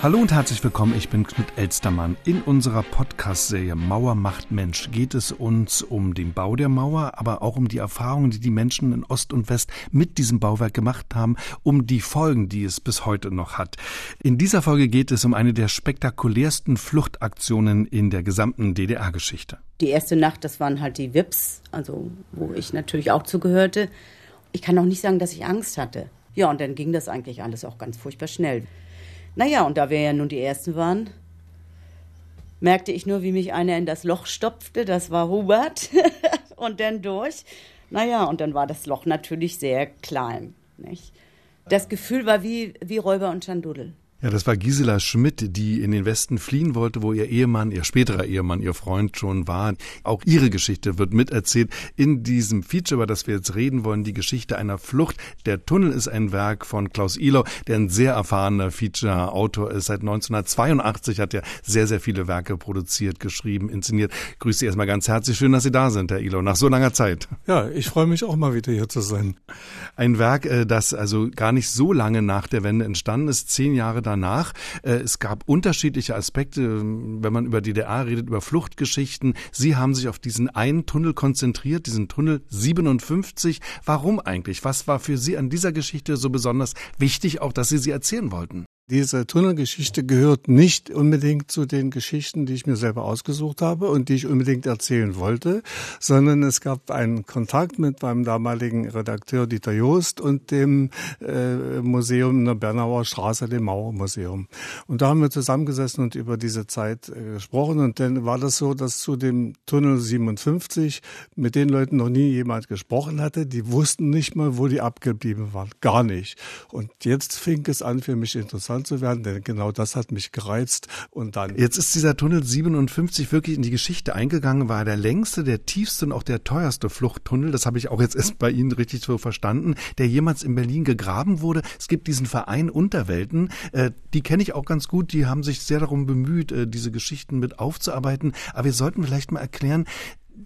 Hallo und herzlich willkommen, ich bin Knut Elstermann. In unserer Podcast-Serie Mauer macht Mensch geht es uns um den Bau der Mauer, aber auch um die Erfahrungen, die die Menschen in Ost und West mit diesem Bauwerk gemacht haben, um die Folgen, die es bis heute noch hat. In dieser Folge geht es um eine der spektakulärsten Fluchtaktionen in der gesamten DDR-Geschichte. Die erste Nacht, das waren halt die Wips, also wo ich natürlich auch zugehörte. Ich kann auch nicht sagen, dass ich Angst hatte. Ja, und dann ging das eigentlich alles auch ganz furchtbar schnell. Naja, und da wir ja nun die Ersten waren, merkte ich nur, wie mich einer in das Loch stopfte. Das war Hubert. und dann durch. Naja, und dann war das Loch natürlich sehr klein. Nicht? Das Gefühl war wie, wie Räuber und Schandudel. Ja, das war Gisela Schmidt, die in den Westen fliehen wollte, wo ihr Ehemann, ihr späterer Ehemann, ihr Freund schon war. Auch ihre Geschichte wird miterzählt in diesem Feature, über das wir jetzt reden wollen, die Geschichte einer Flucht. Der Tunnel ist ein Werk von Klaus Ihlau, der ein sehr erfahrener Feature-Autor ist. Seit 1982 hat er sehr, sehr viele Werke produziert, geschrieben, inszeniert. Grüße Sie erstmal ganz herzlich. Schön, dass Sie da sind, Herr Ihlau, nach so langer Zeit. Ja, ich freue mich auch mal wieder hier zu sein. Ein Werk, äh, das also gar nicht so lange nach der Wende entstanden ist, zehn Jahre danach. Äh, es gab unterschiedliche Aspekte, wenn man über DDR redet, über Fluchtgeschichten. Sie haben sich auf diesen einen Tunnel konzentriert, diesen Tunnel 57. Warum eigentlich? Was war für Sie an dieser Geschichte so besonders wichtig, auch dass Sie sie erzählen wollten? Diese Tunnelgeschichte gehört nicht unbedingt zu den Geschichten, die ich mir selber ausgesucht habe und die ich unbedingt erzählen wollte, sondern es gab einen Kontakt mit meinem damaligen Redakteur Dieter Joost und dem äh, Museum in der Bernauer Straße, dem Mauermuseum. Und da haben wir zusammengesessen und über diese Zeit äh, gesprochen und dann war das so, dass zu dem Tunnel 57 mit den Leuten noch nie jemand gesprochen hatte. Die wussten nicht mal, wo die abgeblieben waren. Gar nicht. Und jetzt fing es an für mich interessant bekannt zu werden, denn genau das hat mich gereizt. Und dann. Jetzt ist dieser Tunnel 57 wirklich in die Geschichte eingegangen, war der längste, der tiefste und auch der teuerste Fluchttunnel. Das habe ich auch jetzt erst bei Ihnen richtig so verstanden, der jemals in Berlin gegraben wurde. Es gibt diesen Verein Unterwelten, äh, die kenne ich auch ganz gut. Die haben sich sehr darum bemüht, äh, diese Geschichten mit aufzuarbeiten. Aber wir sollten vielleicht mal erklären,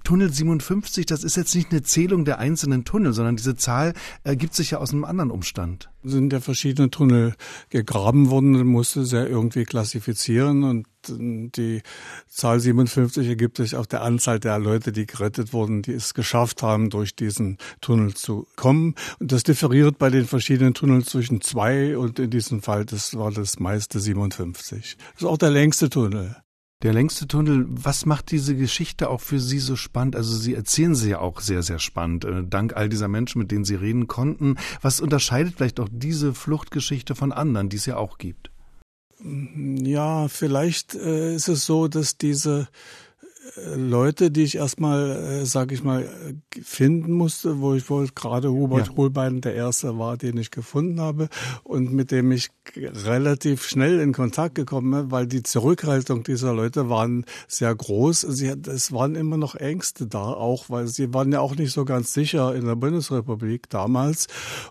Tunnel 57, das ist jetzt nicht eine Zählung der einzelnen Tunnel, sondern diese Zahl ergibt sich ja aus einem anderen Umstand. Sind ja verschiedene Tunnel gegraben worden, musste sie ja irgendwie klassifizieren und die Zahl 57 ergibt sich auf der Anzahl der Leute, die gerettet wurden, die es geschafft haben, durch diesen Tunnel zu kommen. Und das differiert bei den verschiedenen Tunneln zwischen zwei und in diesem Fall, das war das meiste 57. Das ist auch der längste Tunnel. Der längste Tunnel, was macht diese Geschichte auch für Sie so spannend? Also Sie erzählen sie ja auch sehr, sehr spannend, äh, dank all dieser Menschen, mit denen Sie reden konnten. Was unterscheidet vielleicht auch diese Fluchtgeschichte von anderen, die es ja auch gibt? Ja, vielleicht äh, ist es so, dass diese Leute, die ich erstmal, äh, sag ich mal, finden musste, wo ich wohl gerade Hubert ja. Holbein der Erste war, den ich gefunden habe und mit dem ich relativ schnell in Kontakt gekommen bin, weil die Zurückhaltung dieser Leute waren sehr groß. Sie, es waren immer noch Ängste da, auch weil sie waren ja auch nicht so ganz sicher in der Bundesrepublik damals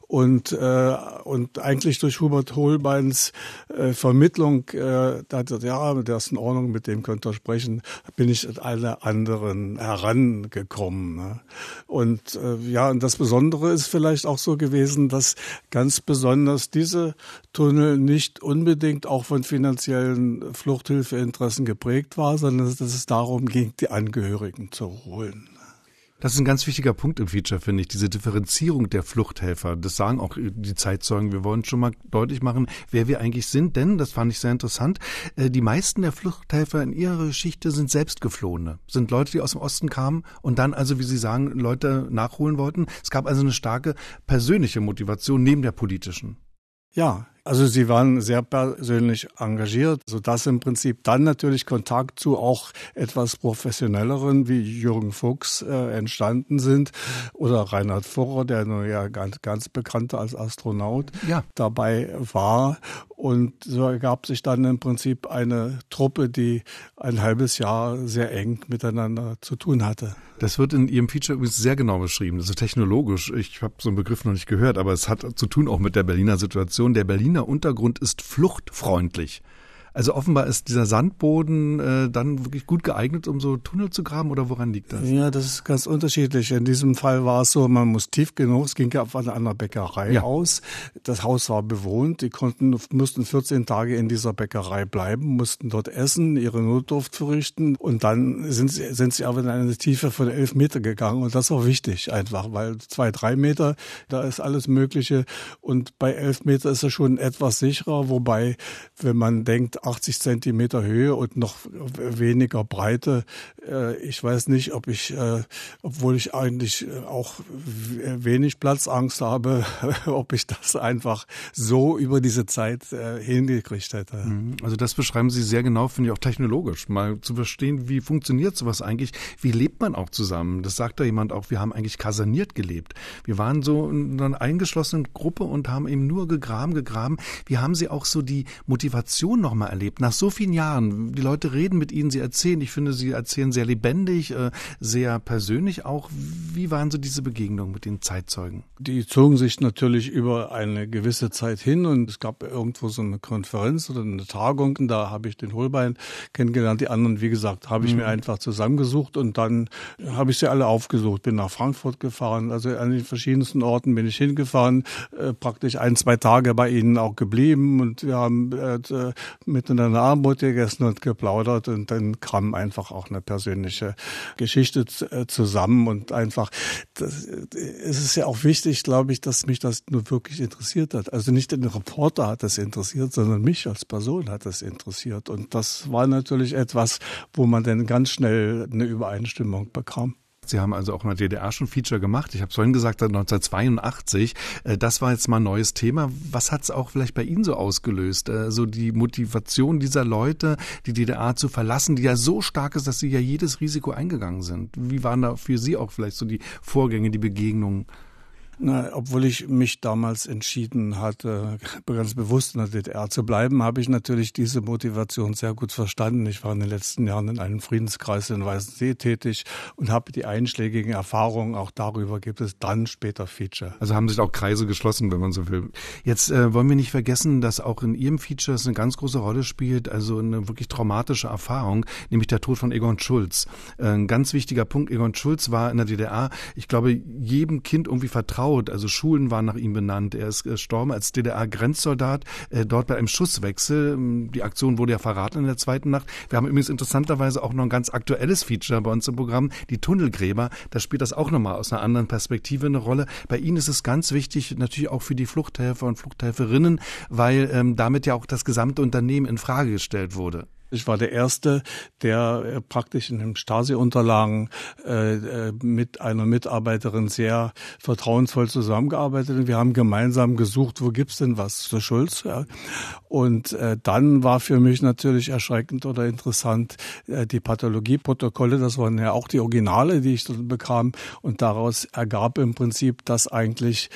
und äh, und eigentlich durch Hubert Holbeins äh, Vermittlung, äh, da hat er, ja, der ist in Ordnung, mit dem könnt ihr sprechen, bin ich alle anderen herangekommen. Ne? Und äh, ja, und das Besondere ist vielleicht auch so gewesen, dass ganz besonders diese Tunnel nicht unbedingt auch von finanziellen Fluchthilfeinteressen geprägt war, sondern dass es darum ging, die Angehörigen zu holen. Das ist ein ganz wichtiger Punkt im Feature, finde ich, diese Differenzierung der Fluchthelfer. Das sagen auch die Zeitzeugen. Wir wollen schon mal deutlich machen, wer wir eigentlich sind, denn, das fand ich sehr interessant, äh, die meisten der Fluchthelfer in ihrer Geschichte sind Selbstgeflohene, sind Leute, die aus dem Osten kamen und dann also, wie Sie sagen, Leute nachholen wollten. Es gab also eine starke persönliche Motivation neben der politischen. Ja, also sie waren sehr persönlich engagiert, so dass im Prinzip dann natürlich Kontakt zu auch etwas professionelleren wie Jürgen Fuchs äh, entstanden sind oder Reinhard Furrer, der nur ja ganz, ganz bekannter als Astronaut ja. dabei war. Und so ergab sich dann im Prinzip eine Truppe, die ein halbes Jahr sehr eng miteinander zu tun hatte. Das wird in Ihrem Feature übrigens sehr genau beschrieben. Also technologisch. Ich habe so einen Begriff noch nicht gehört, aber es hat zu tun auch mit der Berliner Situation. Der Berliner Untergrund ist fluchtfreundlich. Also offenbar ist dieser Sandboden äh, dann wirklich gut geeignet, um so Tunnel zu graben oder woran liegt das? Ja, das ist ganz unterschiedlich. In diesem Fall war es so, man muss tief genug, es ging ja von einer Bäckerei ja. aus. Das Haus war bewohnt, die konnten, mussten 14 Tage in dieser Bäckerei bleiben, mussten dort essen, ihre Notdurft verrichten und dann sind sie, sind sie aber in eine Tiefe von elf Meter gegangen und das war wichtig einfach, weil zwei, drei Meter, da ist alles Mögliche und bei elf Meter ist es schon etwas sicherer, wobei, wenn man denkt, 80 Zentimeter Höhe und noch weniger Breite. Äh, ich weiß nicht, ob ich, äh, obwohl ich eigentlich äh, auch wenig Platzangst habe, ob ich das einfach so über diese Zeit hingekriegt hätte. Mhm. Also das beschreiben Sie sehr genau, finde ich auch technologisch, mal zu verstehen, wie funktioniert sowas eigentlich, wie lebt man auch zusammen. Das sagt da jemand auch, wir haben eigentlich kaserniert gelebt. Wir waren so in einer eingeschlossenen Gruppe und haben eben nur gegraben, gegraben. Wie haben Sie auch so die Motivation nochmal erlebt. Nach so vielen Jahren, die Leute reden mit Ihnen, Sie erzählen, ich finde, Sie erzählen sehr lebendig, äh, sehr persönlich auch. Wie waren so diese Begegnungen mit den Zeitzeugen? Die zogen sich natürlich über eine gewisse Zeit hin und es gab irgendwo so eine Konferenz oder eine Tagung. Und da habe ich den Holbein kennengelernt. Die anderen, wie gesagt, habe ich mhm. mir einfach zusammengesucht und dann habe ich sie alle aufgesucht. Bin nach Frankfurt gefahren, also an den verschiedensten Orten bin ich hingefahren, äh, praktisch ein, zwei Tage bei ihnen auch geblieben und wir haben äh, mit miteinander Abendbrot gegessen und geplaudert und dann kam einfach auch eine persönliche Geschichte äh, zusammen und einfach, das, es ist ja auch wichtig, glaube ich, dass mich das nur wirklich interessiert hat. Also nicht den Reporter hat das interessiert, sondern mich als Person hat das interessiert und das war natürlich etwas, wo man dann ganz schnell eine Übereinstimmung bekam. Sie haben also auch in der DDR schon Feature gemacht. Ich habe es vorhin gesagt, 1982. Äh, das war jetzt mal ein neues Thema. Was hat es auch vielleicht bei Ihnen so ausgelöst? Äh, so die Motivation dieser Leute, die DDR zu verlassen, die ja so stark ist, dass sie ja jedes Risiko eingegangen sind. Wie waren da für Sie auch vielleicht so die Vorgänge, die Begegnungen? Na, obwohl ich mich damals entschieden hatte, ganz bewusst in der DDR zu bleiben, habe ich natürlich diese Motivation sehr gut verstanden. Ich war in den letzten Jahren in einem Friedenskreis in Weißensee tätig und habe die einschlägigen Erfahrungen. Auch darüber gibt es dann später Feature. Also haben sich auch Kreise geschlossen, wenn man so will. Jetzt äh, wollen wir nicht vergessen, dass auch in Ihrem Feature es eine ganz große Rolle spielt, also eine wirklich traumatische Erfahrung, nämlich der Tod von Egon Schulz. Äh, ein ganz wichtiger Punkt. Egon Schulz war in der DDR, ich glaube, jedem Kind irgendwie vertraut vertraut. Also Schulen waren nach ihm benannt. Er ist gestorben als DDR-Grenzsoldat, äh, dort bei einem Schusswechsel. Ähm, die Aktion wurde ja verraten in der zweiten Nacht. Wir haben übrigens interessanterweise auch noch ein ganz aktuelles Feature bei uns im Programm, die Tunnelgräber. Da spielt das auch nochmal aus einer anderen Perspektive eine Rolle. Bei Ihnen ist es ganz wichtig, natürlich auch für die Fluchthelfer und Fluchthelferinnen, weil ähm, damit ja auch das gesamte Unternehmen in Frage gestellt wurde. Ich war der Erste, der äh, praktisch in den Stasi-Unterlagen äh, äh, mit einer Mitarbeiterin sehr vertrauensvoll zusammengearbeitet hat. Wir haben gemeinsam gesucht, wo gibt's denn was zu Schulz. Ja. Und dann war für mich natürlich erschreckend oder interessant äh, die Pathologieprotokolle. Das waren ja auch die Originale, die ich bekam. Und daraus ergab im Prinzip, dass eigentlich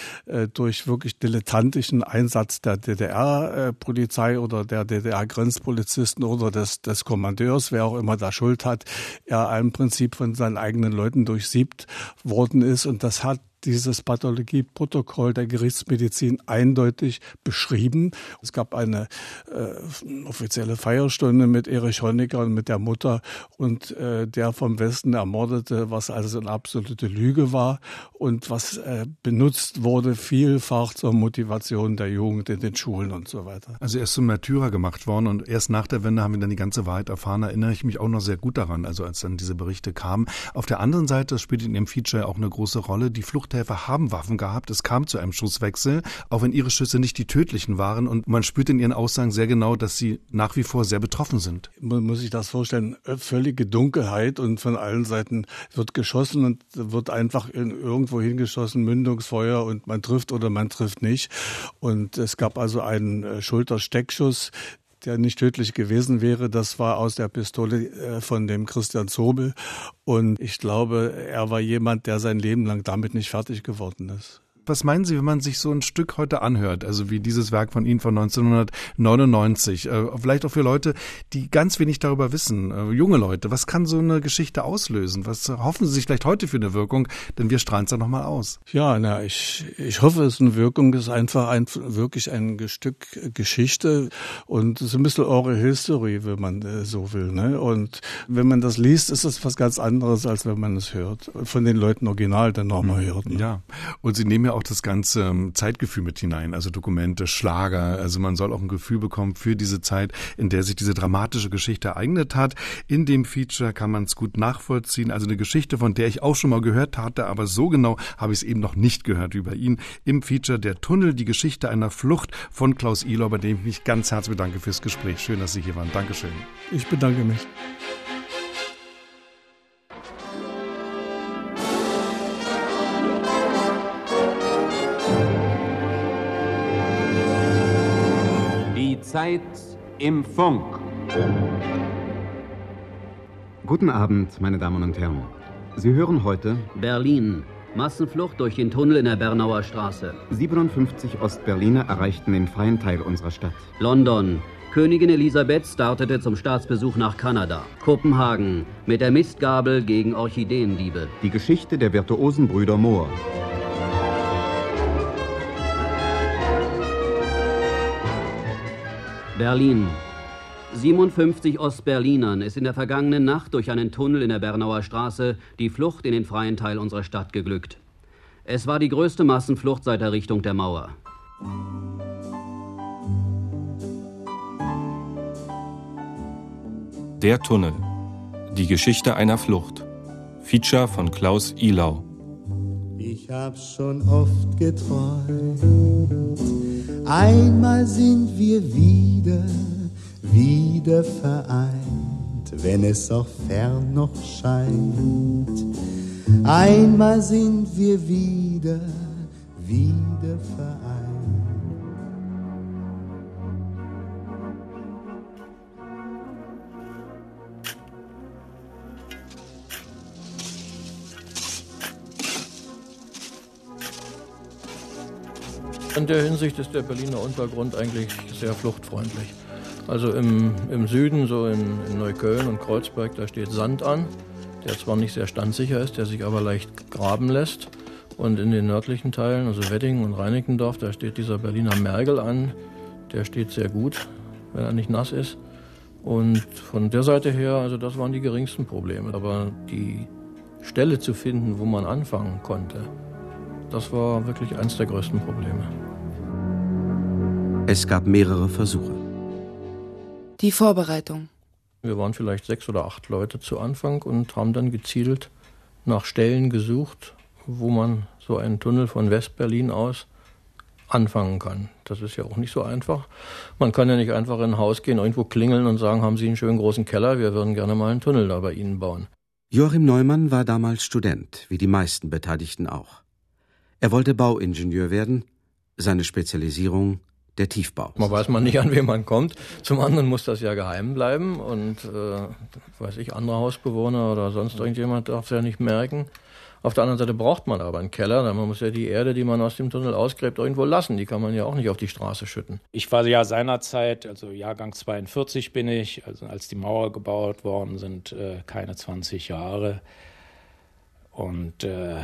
durch wirklich dilettantischen Einsatz der DDR-Polizei oder der DDR-Grenzpolizisten oder des des, des Kommandeurs, wer auch immer da Schuld hat, er im Prinzip von seinen eigenen Leuten durchsiebt worden ist. Und das hat dieses Pathologieprotokoll der Gerichtsmedizin eindeutig beschrieben. Es gab eine äh, offizielle Feierstunde mit Erich Honecker und mit der Mutter und äh, der vom Westen ermordete, was also eine absolute Lüge war und was äh, benutzt wurde vielfach zur Motivation der Jugend in den Schulen und so weiter. Also er ist zum Märtyrer gemacht worden und erst nach der Wende haben wir dann die ganze Wahrheit erfahren. Erinnere ich mich auch noch sehr gut daran, also als dann diese Berichte kamen. Auf der anderen Seite, spielt in dem Feature auch eine große Rolle, die Flucht Fluchthelfer haben Waffen gehabt. Es kam zu einem Schusswechsel, auch wenn ihre Schüsse nicht die tödlichen waren. Und man spürt in ihren Aussagen sehr genau, dass sie nach wie vor sehr betroffen sind. Man muss sich das vorstellen, völlige Dunkelheit und von allen Seiten wird geschossen und wird einfach irgendwo hingeschossen, Mündungsfeuer und man trifft oder man trifft nicht. Und es gab also einen äh, Schultersteckschuss, der nicht tödlich gewesen wäre. Das war aus der Pistole äh, von dem Christian Zobel. Und ich glaube, er war jemand, der sein Leben lang damit nicht fertig geworden ist. Was meinen Sie, wenn man sich so ein Stück heute anhört, also wie dieses Werk von Ihnen von 1999, äh, vielleicht auch für Leute, die ganz wenig darüber wissen, äh, junge Leute, was kann so eine Geschichte auslösen? Was hoffen Sie sich vielleicht heute für eine Wirkung? Denn wir strahlen es ja nochmal aus. Ja, na, ich, ich hoffe, es ist eine Wirkung, es ist einfach ein, wirklich ein Stück Geschichte und es ist ein bisschen Oral History, wenn man äh, so will. Ne? Und wenn man das liest, ist es was ganz anderes, als wenn man es hört. Von den Leuten original dann nochmal mhm. hört. Ne? Ja, und Sie nehmen ja auch das ganze ähm, Zeitgefühl mit hinein, also Dokumente, Schlager. Also man soll auch ein Gefühl bekommen für diese Zeit, in der sich diese dramatische Geschichte ereignet hat. In dem Feature kann man es gut nachvollziehen. Also eine Geschichte, von der ich auch schon mal gehört hatte, aber so genau habe ich es eben noch nicht gehört bei Ihnen. Im Feature Der Tunnel, die Geschichte einer Flucht von Klaus Ihler, bei dem ich mich ganz herzlich bedanke fürs Gespräch. Schön, dass Sie hier waren. Dankeschön. Ich bedanke mich. Zeit im Funk. Guten Abend, meine Damen und Herren. Sie hören heute Berlin. Massenflucht durch den Tunnel in der Bernauer Straße. 57 Ostberliner erreichten den freien Teil unserer Stadt. London. Königin Elisabeth startete zum Staatsbesuch nach Kanada. Kopenhagen. Mit der Mistgabel gegen Orchideendiebe. Die Geschichte der virtuosen Brüder Mohr. Berlin. 57 Ostberlinern ist in der vergangenen Nacht durch einen Tunnel in der Bernauer Straße die Flucht in den freien Teil unserer Stadt geglückt. Es war die größte Massenflucht seit der Richtung der Mauer. Der Tunnel. Die Geschichte einer Flucht. Feature von Klaus Ilau. Ich hab schon oft geträumt Einmal sind wir wieder, wieder vereint, wenn es auch fern noch scheint. Einmal sind wir wieder, wieder vereint. In der Hinsicht ist der Berliner Untergrund eigentlich sehr fluchtfreundlich. Also im, im Süden, so in, in, Neukölln und Kreuzberg, da steht Sand an, der zwar nicht sehr standsicher ist, der sich aber leicht graben lässt. Und in den nördlichen Teilen, also Wedding und Reinickendorf, da steht dieser Berliner Mergel an. Der steht sehr gut, wenn er nicht nass ist. Und von der Seite her, also das waren die geringsten Probleme. Aber die Stelle zu finden, wo man anfangen konnte, das war wirklich eines der größten Probleme. Es gab mehrere Versuche. Die Vorbereitung. Wir waren vielleicht sechs oder acht Leute zu Anfang und haben dann gezielt nach Stellen gesucht, wo man so einen Tunnel von Westberlin aus anfangen kann. Das ist ja auch nicht so einfach. Man kann ja nicht einfach in ein Haus gehen, irgendwo klingeln und sagen, haben Sie einen schönen großen Keller, wir würden gerne mal einen Tunnel da bei Ihnen bauen. Joachim Neumann war damals Student, wie die meisten Beteiligten auch. Er wollte Bauingenieur werden, seine Spezialisierung der Tiefbau. Man weiß man nicht, an wen man kommt. Zum anderen muss das ja geheim bleiben und äh, weiß ich, andere Hausbewohner oder sonst irgendjemand darf es ja nicht merken. Auf der anderen Seite braucht man aber einen Keller, denn man muss ja die Erde, die man aus dem Tunnel ausgräbt, irgendwo lassen. Die kann man ja auch nicht auf die Straße schütten. Ich war ja seinerzeit, also Jahrgang 42 bin ich, also als die Mauer gebaut worden sind, äh, keine 20 Jahre. Und äh,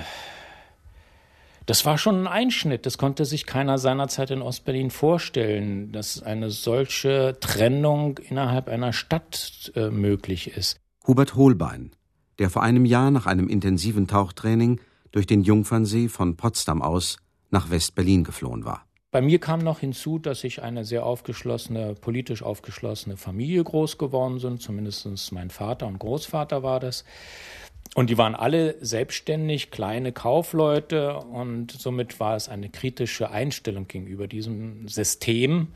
das war schon ein Einschnitt. Das konnte sich keiner seinerzeit in Ostberlin vorstellen, dass eine solche Trennung innerhalb einer Stadt äh, möglich ist. Hubert Holbein, der vor einem Jahr nach einem intensiven Tauchtraining durch den Jungfernsee von Potsdam aus nach West-Berlin geflohen war. Bei mir kam noch hinzu, dass ich eine sehr aufgeschlossene, politisch aufgeschlossene Familie groß geworden sind. Zumindest mein Vater und Großvater war das. Und die waren alle selbstständig, kleine Kaufleute und somit war es eine kritische Einstellung gegenüber diesem System.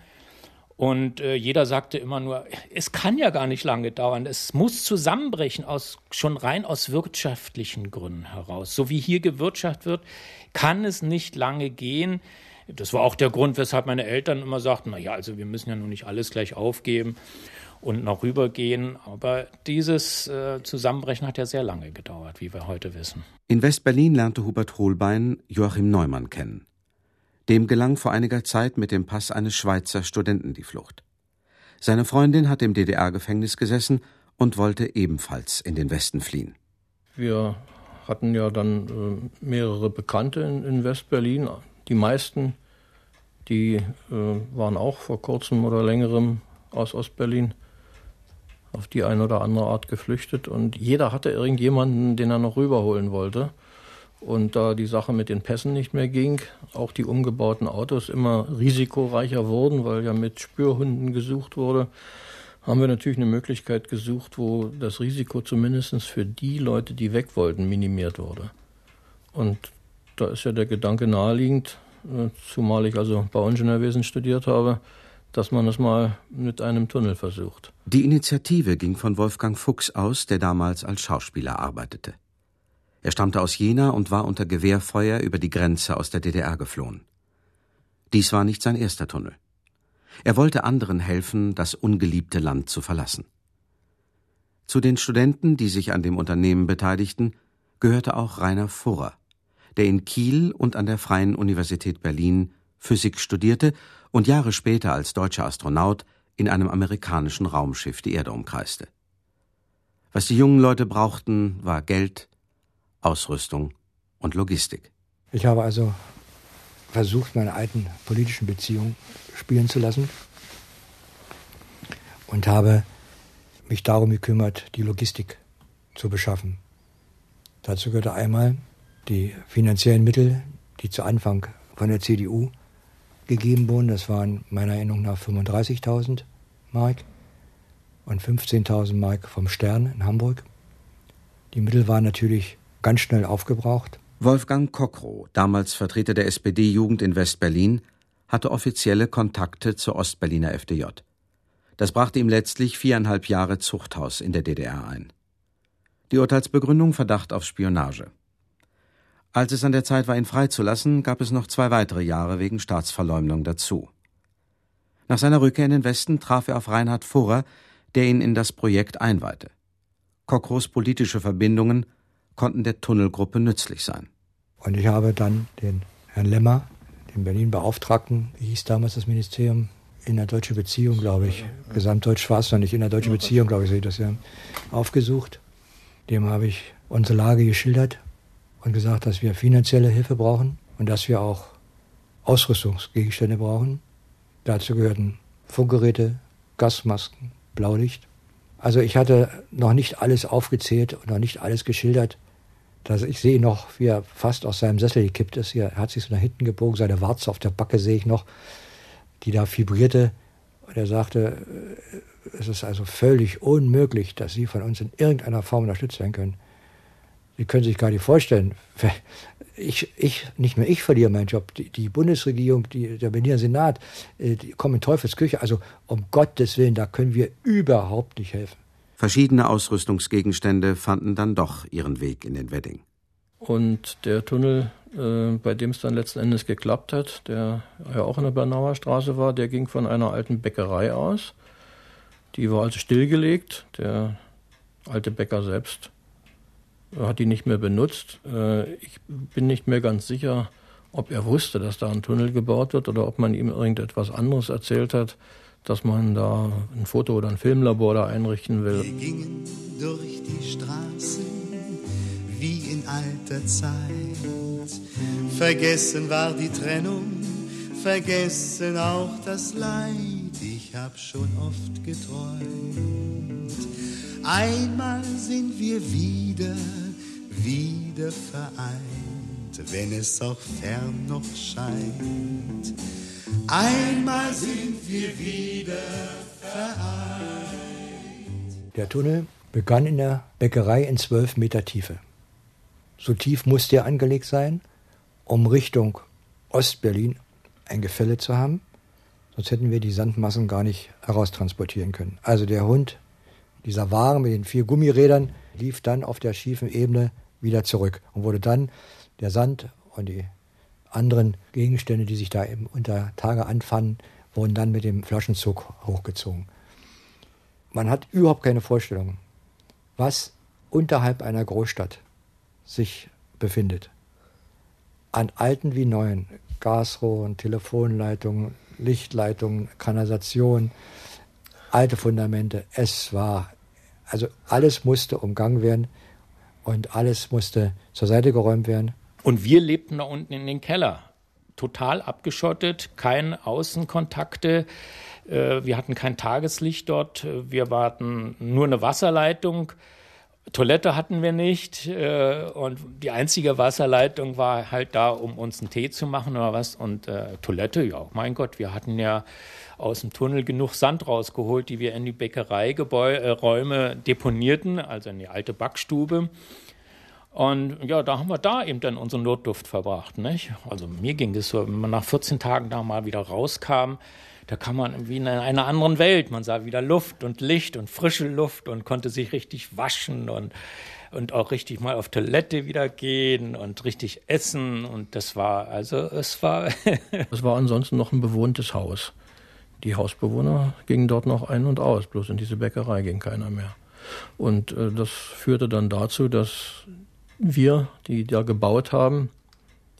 Und äh, jeder sagte immer nur, es kann ja gar nicht lange dauern, es muss zusammenbrechen, aus, schon rein aus wirtschaftlichen Gründen heraus. So wie hier gewirtschaftet wird, kann es nicht lange gehen. Das war auch der Grund, weshalb meine Eltern immer sagten, na ja, also wir müssen ja nun nicht alles gleich aufgeben und noch rübergehen. Aber dieses äh, Zusammenbrechen hat ja sehr lange gedauert, wie wir heute wissen. In West-Berlin lernte Hubert Holbein Joachim Neumann kennen. Dem gelang vor einiger Zeit mit dem Pass eines Schweizer Studenten die Flucht. Seine Freundin hat im DDR-Gefängnis gesessen und wollte ebenfalls in den Westen fliehen. Wir hatten ja dann äh, mehrere Bekannte in, in West-Berlin. Die meisten, die äh, waren auch vor kurzem oder längerem aus Ostberlin auf die eine oder andere Art geflüchtet und jeder hatte irgendjemanden, den er noch rüberholen wollte. Und da die Sache mit den Pässen nicht mehr ging, auch die umgebauten Autos immer risikoreicher wurden, weil ja mit Spürhunden gesucht wurde, haben wir natürlich eine Möglichkeit gesucht, wo das Risiko zumindest für die Leute, die weg wollten, minimiert wurde. Und da ist ja der Gedanke naheliegend, äh, zumal ich also Bauingenieurwesen studiert habe, dass man es mal mit einem Tunnel versucht. Die Initiative ging von Wolfgang Fuchs aus, der damals als Schauspieler arbeitete. Er stammte aus Jena und war unter Gewehrfeuer über die Grenze aus der DDR geflohen. Dies war nicht sein erster Tunnel. Er wollte anderen helfen, das ungeliebte Land zu verlassen. Zu den Studenten, die sich an dem Unternehmen beteiligten, gehörte auch Rainer Furrer, der in Kiel und an der Freien Universität Berlin Physik studierte und Jahre später als deutscher Astronaut in einem amerikanischen Raumschiff die Erde umkreiste. Was die jungen Leute brauchten, war Geld, Ausrüstung und Logistik. Ich habe also versucht, meine alten politischen Beziehungen spielen zu lassen und habe mich darum gekümmert, die Logistik zu beschaffen. Dazu gehörte einmal die finanziellen Mittel, die zu Anfang von der CDU gegeben wurden. Das waren meiner Erinnerung nach 35.000 Mark und 15.000 Mark vom Stern in Hamburg. Die Mittel waren natürlich ganz schnell aufgebraucht. Wolfgang Kockrow, damals Vertreter der SPD-Jugend in West-Berlin, hatte offizielle Kontakte zur Ostberliner FDJ. Das brachte ihm letztlich viereinhalb Jahre Zuchthaus in der DDR ein. Die Urteilsbegründung Verdacht auf Spionage. Als es an der Zeit war, ihn freizulassen, gab es noch zwei weitere Jahre wegen Staatsverleumdung dazu. Nach seiner Rückkehr in den Westen traf er auf Reinhard Furrer, der ihn in das Projekt einweihte. Kockros politische Verbindungen konnten der Tunnelgruppe nützlich sein. Und ich habe dann den Herrn Lemmer, den Berlin-Beauftragten, hieß damals das Ministerium, in der deutschen Beziehung, glaube ich, Gesamtdeutsch war es noch nicht, in der deutschen Beziehung, glaube ich, sehe ich das ja, aufgesucht. Dem habe ich unsere Lage geschildert und gesagt, dass wir finanzielle Hilfe brauchen und dass wir auch Ausrüstungsgegenstände brauchen. Dazu gehörten Funkgeräte, Gasmasken, Blaulicht. Also ich hatte noch nicht alles aufgezählt und noch nicht alles geschildert, dass ich sehe noch, wie er fast aus seinem Sessel gekippt ist. Er hat sich so nach hinten gebogen, seine Warze auf der Backe sehe ich noch, die da vibrierte. Und er sagte, äh, es ist also völlig unmöglich, dass Sie von uns in irgendeiner Form unterstützt werden können. Sie können sich gar nicht vorstellen, ich, ich, nicht mehr ich verliere meinen Job, die, die Bundesregierung, die, der Berliner Senat, äh, die kommen in Teufelsküche. Also um Gottes Willen, da können wir überhaupt nicht helfen. Verschiedene Ausrüstungsgegenstände fanden dann doch ihren Weg in den Wedding. Und der Tunnel, äh, bei dem es dann letzten Endes geklappt hat, der ja auch in der Bernauer Straße war, der ging von einer alten Bäckerei aus. Die war also stillgelegt. Der alte Bäcker selbst hat die nicht mehr benutzt. Äh, ich bin nicht mehr ganz sicher, ob er wusste, dass da ein Tunnel gebaut wird oder ob man ihm irgendetwas anderes erzählt hat dass man da ein Foto- oder ein Filmlabor da einrichten will. Wir gingen durch die Straßen wie in alter Zeit. Vergessen war die Trennung, vergessen auch das Leid. Ich hab schon oft geträumt. Einmal sind wir wieder, wieder vereint, wenn es auch fern noch scheint Einmal sind wir wieder vereint. Der Tunnel begann in der Bäckerei in zwölf Meter Tiefe. So tief musste er angelegt sein, um Richtung Ostberlin ein Gefälle zu haben. Sonst hätten wir die Sandmassen gar nicht heraustransportieren können. Also der Hund, dieser Wagen mit den vier Gummirädern, lief dann auf der schiefen Ebene wieder zurück und wurde dann der Sand und die anderen Gegenstände, die sich da eben unter Tage anfanden, wurden dann mit dem Flaschenzug hochgezogen. Man hat überhaupt keine Vorstellung, was unterhalb einer Großstadt sich befindet. An alten wie neuen Gasrohren, Telefonleitungen, Lichtleitungen, Kanalisation, alte Fundamente. Es war, also alles musste umgangen werden und alles musste zur Seite geräumt werden. Und wir lebten da unten in den Keller, total abgeschottet, keine Außenkontakte. Äh, wir hatten kein Tageslicht dort. Wir hatten nur eine Wasserleitung. Toilette hatten wir nicht äh, und die einzige Wasserleitung war halt da, um uns einen Tee zu machen oder was. Und äh, Toilette, ja, mein Gott, wir hatten ja aus dem Tunnel genug Sand rausgeholt, die wir in die Bäckereiräume äh, deponierten, also in die alte Backstube. Und ja, da haben wir da eben dann unseren Notduft verbracht. Nicht? Also mir ging es so, wenn man nach 14 Tagen da mal wieder rauskam, da kam man wie in einer anderen Welt. Man sah wieder Luft und Licht und frische Luft und konnte sich richtig waschen und, und auch richtig mal auf Toilette wieder gehen und richtig essen. Und das war, also es war. es war ansonsten noch ein bewohntes Haus. Die Hausbewohner gingen dort noch ein und aus, bloß in diese Bäckerei ging keiner mehr. Und äh, das führte dann dazu, dass wir, die da gebaut haben,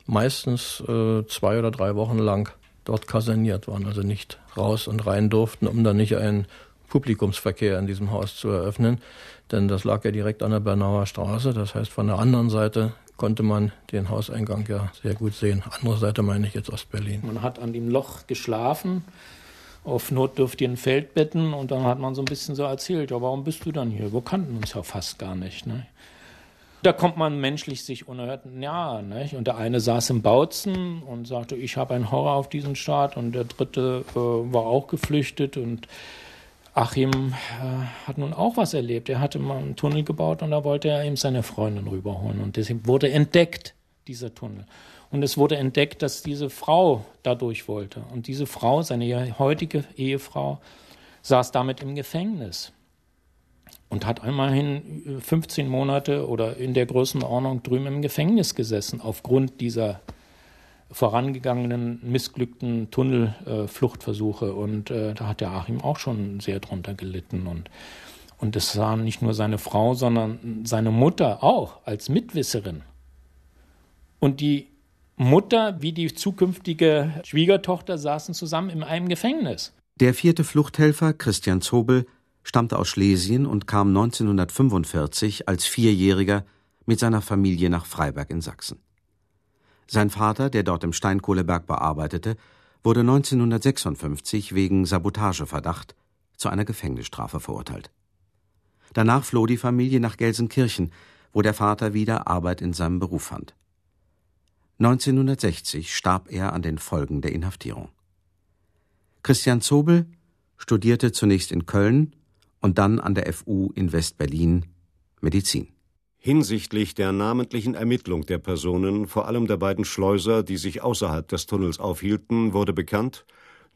meistens äh, zwei oder drei Wochen lang dort kaserniert waren, also nicht raus und rein durften, um dann nicht einen Publikumsverkehr in diesem Haus zu eröffnen. Denn das lag ja direkt an der Bernauer Straße. Das heißt, von der anderen Seite konnte man den Hauseingang ja sehr gut sehen. Andere Seite meine ich jetzt Ostberlin. Man hat an dem Loch geschlafen, auf notdürftigen Feldbetten und dann hat man so ein bisschen so erzählt, ja, warum bist du dann hier? Wir kannten uns ja fast gar nicht. Ne? Da kommt man menschlich sich unerhört nahe. Nicht? Und der eine saß im Bautzen und sagte, ich habe einen Horror auf diesen Staat. Und der dritte äh, war auch geflüchtet. Und Achim äh, hat nun auch was erlebt. Er hatte mal einen Tunnel gebaut und da wollte er eben seine Freundin rüberholen. Und deshalb wurde entdeckt, dieser Tunnel. Und es wurde entdeckt, dass diese Frau dadurch wollte. Und diese Frau, seine heutige Ehefrau, saß damit im Gefängnis und hat immerhin 15 Monate oder in der Größenordnung drüben im Gefängnis gesessen aufgrund dieser vorangegangenen missglückten Tunnelfluchtversuche. Äh, und äh, da hat der Achim auch schon sehr drunter gelitten. Und, und das sah nicht nur seine Frau, sondern seine Mutter auch als Mitwisserin. Und die Mutter wie die zukünftige Schwiegertochter saßen zusammen in einem Gefängnis. Der vierte Fluchthelfer, Christian Zobel, stammte aus Schlesien und kam 1945 als Vierjähriger mit seiner Familie nach Freiberg in Sachsen. Sein Vater, der dort im Steinkohleberg bearbeitete, wurde 1956 wegen Sabotageverdacht zu einer Gefängnisstrafe verurteilt. Danach floh die Familie nach Gelsenkirchen, wo der Vater wieder Arbeit in seinem Beruf fand. 1960 starb er an den Folgen der Inhaftierung. Christian Zobel studierte zunächst in Köln und dann an der FU in West-Berlin Medizin. Hinsichtlich der namentlichen Ermittlung der Personen, vor allem der beiden Schleuser, die sich außerhalb des Tunnels aufhielten, wurde bekannt,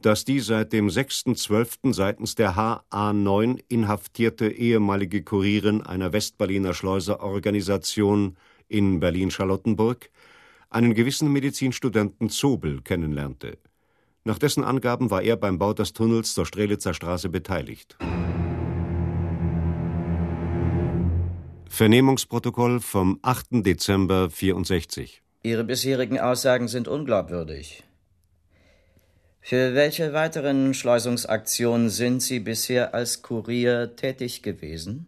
dass die seit dem 6.12. seitens der HA9 inhaftierte ehemalige Kurierin einer Westberliner Schleuserorganisation in Berlin-Charlottenburg einen gewissen Medizinstudenten Zobel kennenlernte. Nach dessen Angaben war er beim Bau des Tunnels zur Strelitzer Straße beteiligt. Vernehmungsprotokoll vom 8. Dezember 64. Ihre bisherigen Aussagen sind unglaubwürdig. Für welche weiteren Schleusungsaktionen sind Sie bisher als Kurier tätig gewesen?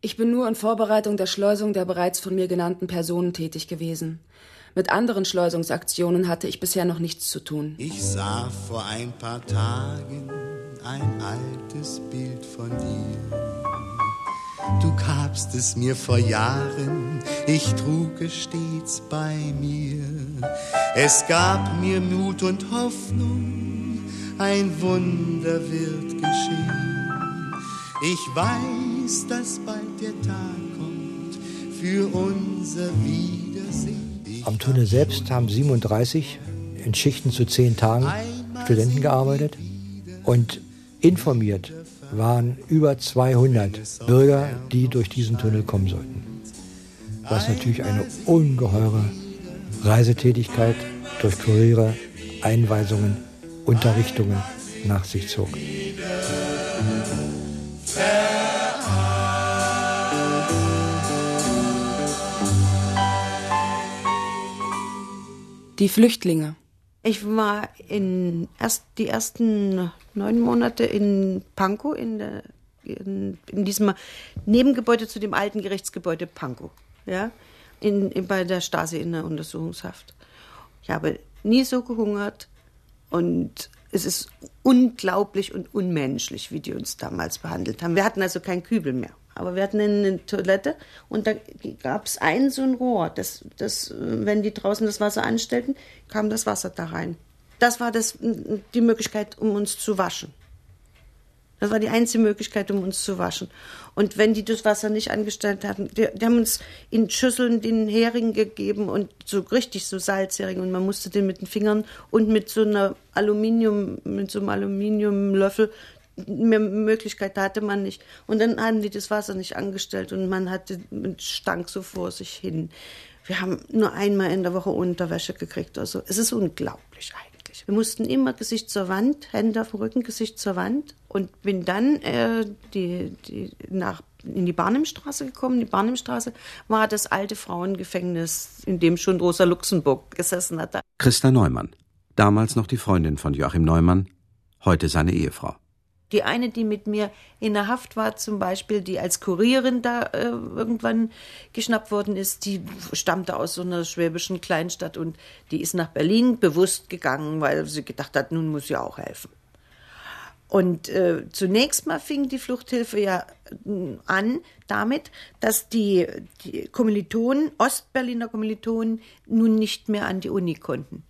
Ich bin nur in Vorbereitung der Schleusung der bereits von mir genannten Personen tätig gewesen. Mit anderen Schleusungsaktionen hatte ich bisher noch nichts zu tun. Ich sah vor ein paar Tagen ein altes Bild von dir. Du gabst es mir vor Jahren, ich trug es stets bei mir. Es gab mir Mut und Hoffnung, ein Wunder wird geschehen. Ich weiß, dass bald der Tag kommt für unser Wiedersehen. Am Tunnel selbst haben 37 in Schichten zu zehn Tagen Studenten gearbeitet und informiert waren über 200 Bürger, die durch diesen Tunnel kommen sollten. Was natürlich eine ungeheure Reisetätigkeit durch Kuriere, Einweisungen, Unterrichtungen nach sich zog. Die Flüchtlinge. Ich war in erst die ersten neun Monate in Pankow, in, der, in, in diesem Nebengebäude zu dem alten Gerichtsgebäude Pankow, ja, in, in, bei der Stasi in der Untersuchungshaft. Ich habe nie so gehungert und es ist unglaublich und unmenschlich, wie die uns damals behandelt haben. Wir hatten also kein Kübel mehr. Aber wir hatten eine Toilette und da gab es ein so ein Rohr, das, das, wenn die draußen das Wasser anstellten, kam das Wasser da rein. Das war das, die Möglichkeit, um uns zu waschen. Das war die einzige Möglichkeit, um uns zu waschen. Und wenn die das Wasser nicht angestellt hatten, die, die haben uns in Schüsseln den Hering gegeben und so richtig so Salzhering und man musste den mit den Fingern und mit so einer Aluminium, mit so einem Aluminiumlöffel mehr Möglichkeit hatte man nicht. Und dann haben die das Wasser nicht angestellt und man hatte, stank so vor sich hin. Wir haben nur einmal in der Woche Unterwäsche gekriegt. Also es ist unglaublich eigentlich. Wir mussten immer Gesicht zur Wand, Hände auf dem Rücken, Gesicht zur Wand. Und bin dann äh, die, die, nach, in die Barnimstraße gekommen. Die Barnimstraße war das alte Frauengefängnis, in dem schon Rosa Luxemburg gesessen hat. Christa Neumann, damals noch die Freundin von Joachim Neumann, heute seine Ehefrau. Die eine, die mit mir in der Haft war, zum Beispiel, die als Kurierin da äh, irgendwann geschnappt worden ist, die stammte aus so einer schwäbischen Kleinstadt und die ist nach Berlin bewusst gegangen, weil sie gedacht hat, nun muss sie auch helfen. Und äh, zunächst mal fing die Fluchthilfe ja äh, an damit, dass die, die Kommilitonen, Ostberliner Kommilitonen, nun nicht mehr an die Uni konnten.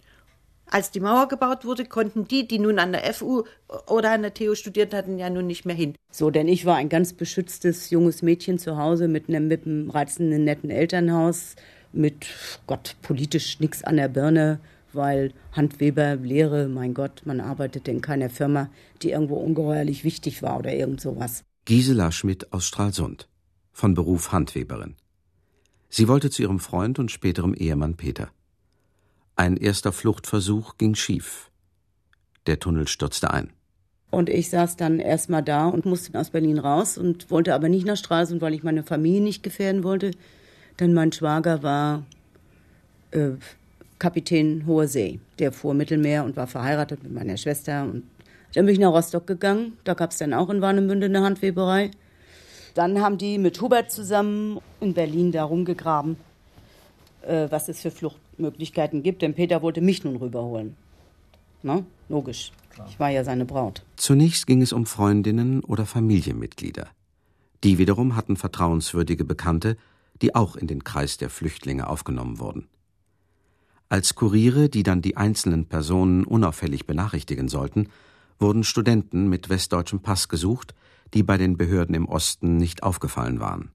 Als die Mauer gebaut wurde, konnten die, die nun an der FU oder an der TU studiert hatten, ja nun nicht mehr hin. So, denn ich war ein ganz beschütztes junges Mädchen zu Hause mit einem, mit einem reizenden, netten Elternhaus, mit Gott, politisch nichts an der Birne, weil Handweber, Lehre, mein Gott, man arbeitete in keiner Firma, die irgendwo ungeheuerlich wichtig war oder irgend sowas. Gisela Schmidt aus Stralsund, von Beruf Handweberin. Sie wollte zu ihrem Freund und späterem Ehemann Peter. Ein erster Fluchtversuch ging schief. Der Tunnel stürzte ein. Und ich saß dann erstmal da und musste aus Berlin raus und wollte aber nicht nach Stralsund, weil ich meine Familie nicht gefährden wollte. Denn mein Schwager war äh, Kapitän Hohe See. Der fuhr Mittelmeer und war verheiratet mit meiner Schwester. Und dann bin ich nach Rostock gegangen. Da gab es dann auch in Warnemünde eine Handweberei. Dann haben die mit Hubert zusammen in Berlin da rumgegraben, äh, was es für Flucht Möglichkeiten gibt, denn Peter wollte mich nun rüberholen. Na, logisch. Ich war ja seine Braut. Zunächst ging es um Freundinnen oder Familienmitglieder. Die wiederum hatten vertrauenswürdige Bekannte, die auch in den Kreis der Flüchtlinge aufgenommen wurden. Als Kuriere, die dann die einzelnen Personen unauffällig benachrichtigen sollten, wurden Studenten mit westdeutschem Pass gesucht, die bei den Behörden im Osten nicht aufgefallen waren.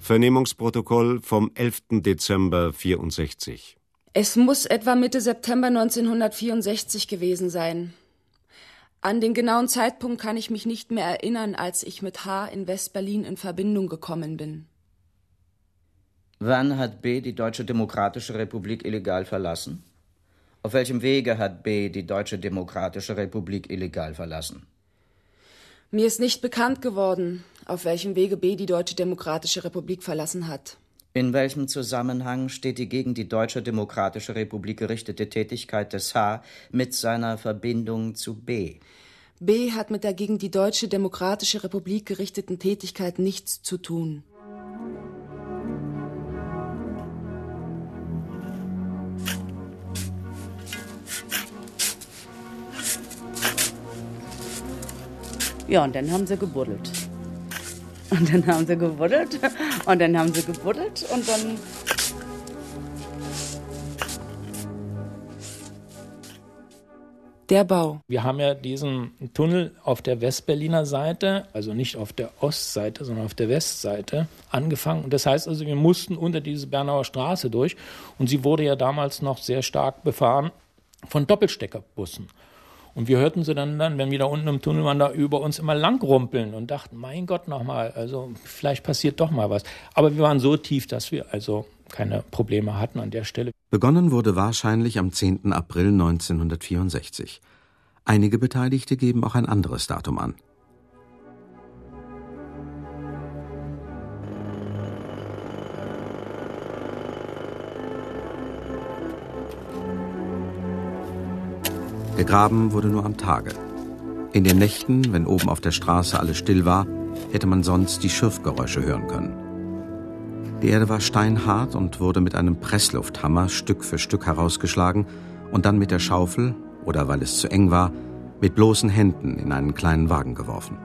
Vernehmungsprotokoll vom 11. Dezember 64. Es muss etwa Mitte September 1964 gewesen sein. An den genauen Zeitpunkt kann ich mich nicht mehr erinnern, als ich mit H in West-Berlin in Verbindung gekommen bin. Wann hat B die Deutsche Demokratische Republik illegal verlassen? Auf welchem Wege hat B die Deutsche Demokratische Republik illegal verlassen? Mir ist nicht bekannt geworden, auf welchem Wege B die Deutsche Demokratische Republik verlassen hat. In welchem Zusammenhang steht die gegen die Deutsche Demokratische Republik gerichtete Tätigkeit des H mit seiner Verbindung zu B? B hat mit der gegen die Deutsche Demokratische Republik gerichteten Tätigkeit nichts zu tun. Ja, und dann haben sie gebuddelt. Und dann haben sie gebuddelt und dann haben sie gebuddelt und dann Der Bau. Wir haben ja diesen Tunnel auf der Westberliner Seite, also nicht auf der Ostseite, sondern auf der Westseite angefangen. Und das heißt also, wir mussten unter diese Bernauer Straße durch. Und sie wurde ja damals noch sehr stark befahren von Doppelsteckerbussen. Und wir hörten sie dann, dann, wenn wir da unten im Tunnel waren, da über uns immer lang rumpeln und dachten, mein Gott, nochmal, also vielleicht passiert doch mal was. Aber wir waren so tief, dass wir also keine Probleme hatten an der Stelle. Begonnen wurde wahrscheinlich am 10. April 1964. Einige Beteiligte geben auch ein anderes Datum an. Gegraben wurde nur am Tage. In den Nächten, wenn oben auf der Straße alles still war, hätte man sonst die Schürfgeräusche hören können. Die Erde war steinhart und wurde mit einem Presslufthammer Stück für Stück herausgeschlagen und dann mit der Schaufel, oder weil es zu eng war, mit bloßen Händen in einen kleinen Wagen geworfen.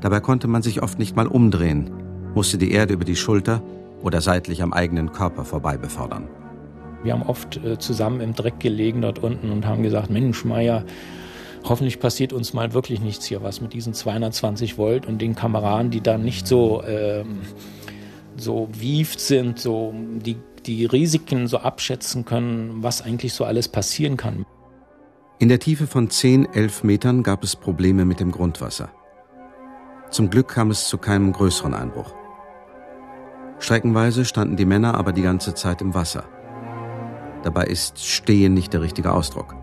Dabei konnte man sich oft nicht mal umdrehen, musste die Erde über die Schulter oder seitlich am eigenen Körper vorbei befördern. Wir haben oft äh, zusammen im Dreck gelegen dort unten und haben gesagt, Mensch, Meier, hoffentlich passiert uns mal wirklich nichts hier was mit diesen 220 Volt und den Kameraden, die da nicht so, ähm, so wieft sind, so die, die Risiken so abschätzen können, was eigentlich so alles passieren kann. In der Tiefe von 10, 11 Metern gab es Probleme mit dem Grundwasser. Zum Glück kam es zu keinem größeren Einbruch. Streckenweise standen die Männer aber die ganze Zeit im Wasser. Dabei ist Stehen nicht der richtige Ausdruck.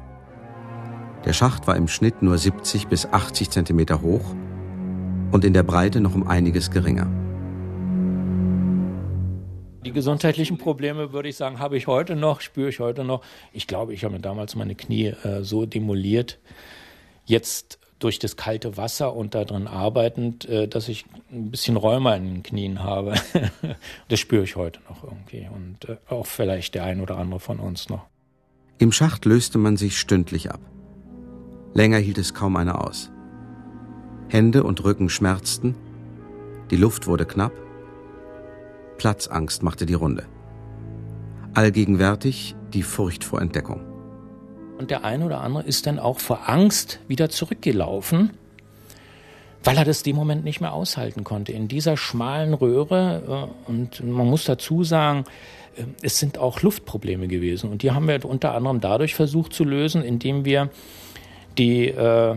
Der Schacht war im Schnitt nur 70 bis 80 Zentimeter hoch und in der Breite noch um einiges geringer. Die gesundheitlichen Probleme, würde ich sagen, habe ich heute noch, spüre ich heute noch. Ich glaube, ich habe mir damals meine Knie äh, so demoliert. Jetzt durch das kalte Wasser und da drin arbeitend, äh, dass ich ein bisschen Rheuma in den Knien habe. das spüre ich heute noch irgendwie und äh, auch vielleicht der ein oder andere von uns noch. Im Schacht löste man sich stündlich ab. Länger hielt es kaum einer aus. Hände und Rücken schmerzten, die Luft wurde knapp, Platzangst machte die Runde. Allgegenwärtig die Furcht vor Entdeckung. Und der eine oder andere ist dann auch vor Angst wieder zurückgelaufen, weil er das dem Moment nicht mehr aushalten konnte. In dieser schmalen Röhre, äh, und man muss dazu sagen, äh, es sind auch Luftprobleme gewesen. Und die haben wir unter anderem dadurch versucht zu lösen, indem wir die, äh,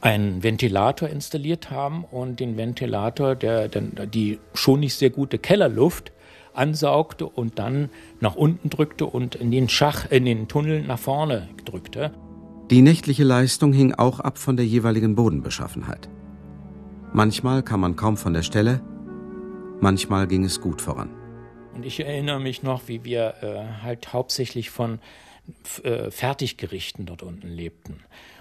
einen Ventilator installiert haben und den Ventilator, der, der die schon nicht sehr gute Kellerluft ansaugte und dann nach unten drückte und in den Schach, in den Tunnel nach vorne drückte. Die nächtliche Leistung hing auch ab von der jeweiligen Bodenbeschaffenheit. Manchmal kam man kaum von der Stelle, manchmal ging es gut voran. Und ich erinnere mich noch, wie wir äh, halt hauptsächlich von äh, Fertiggerichten dort unten lebten.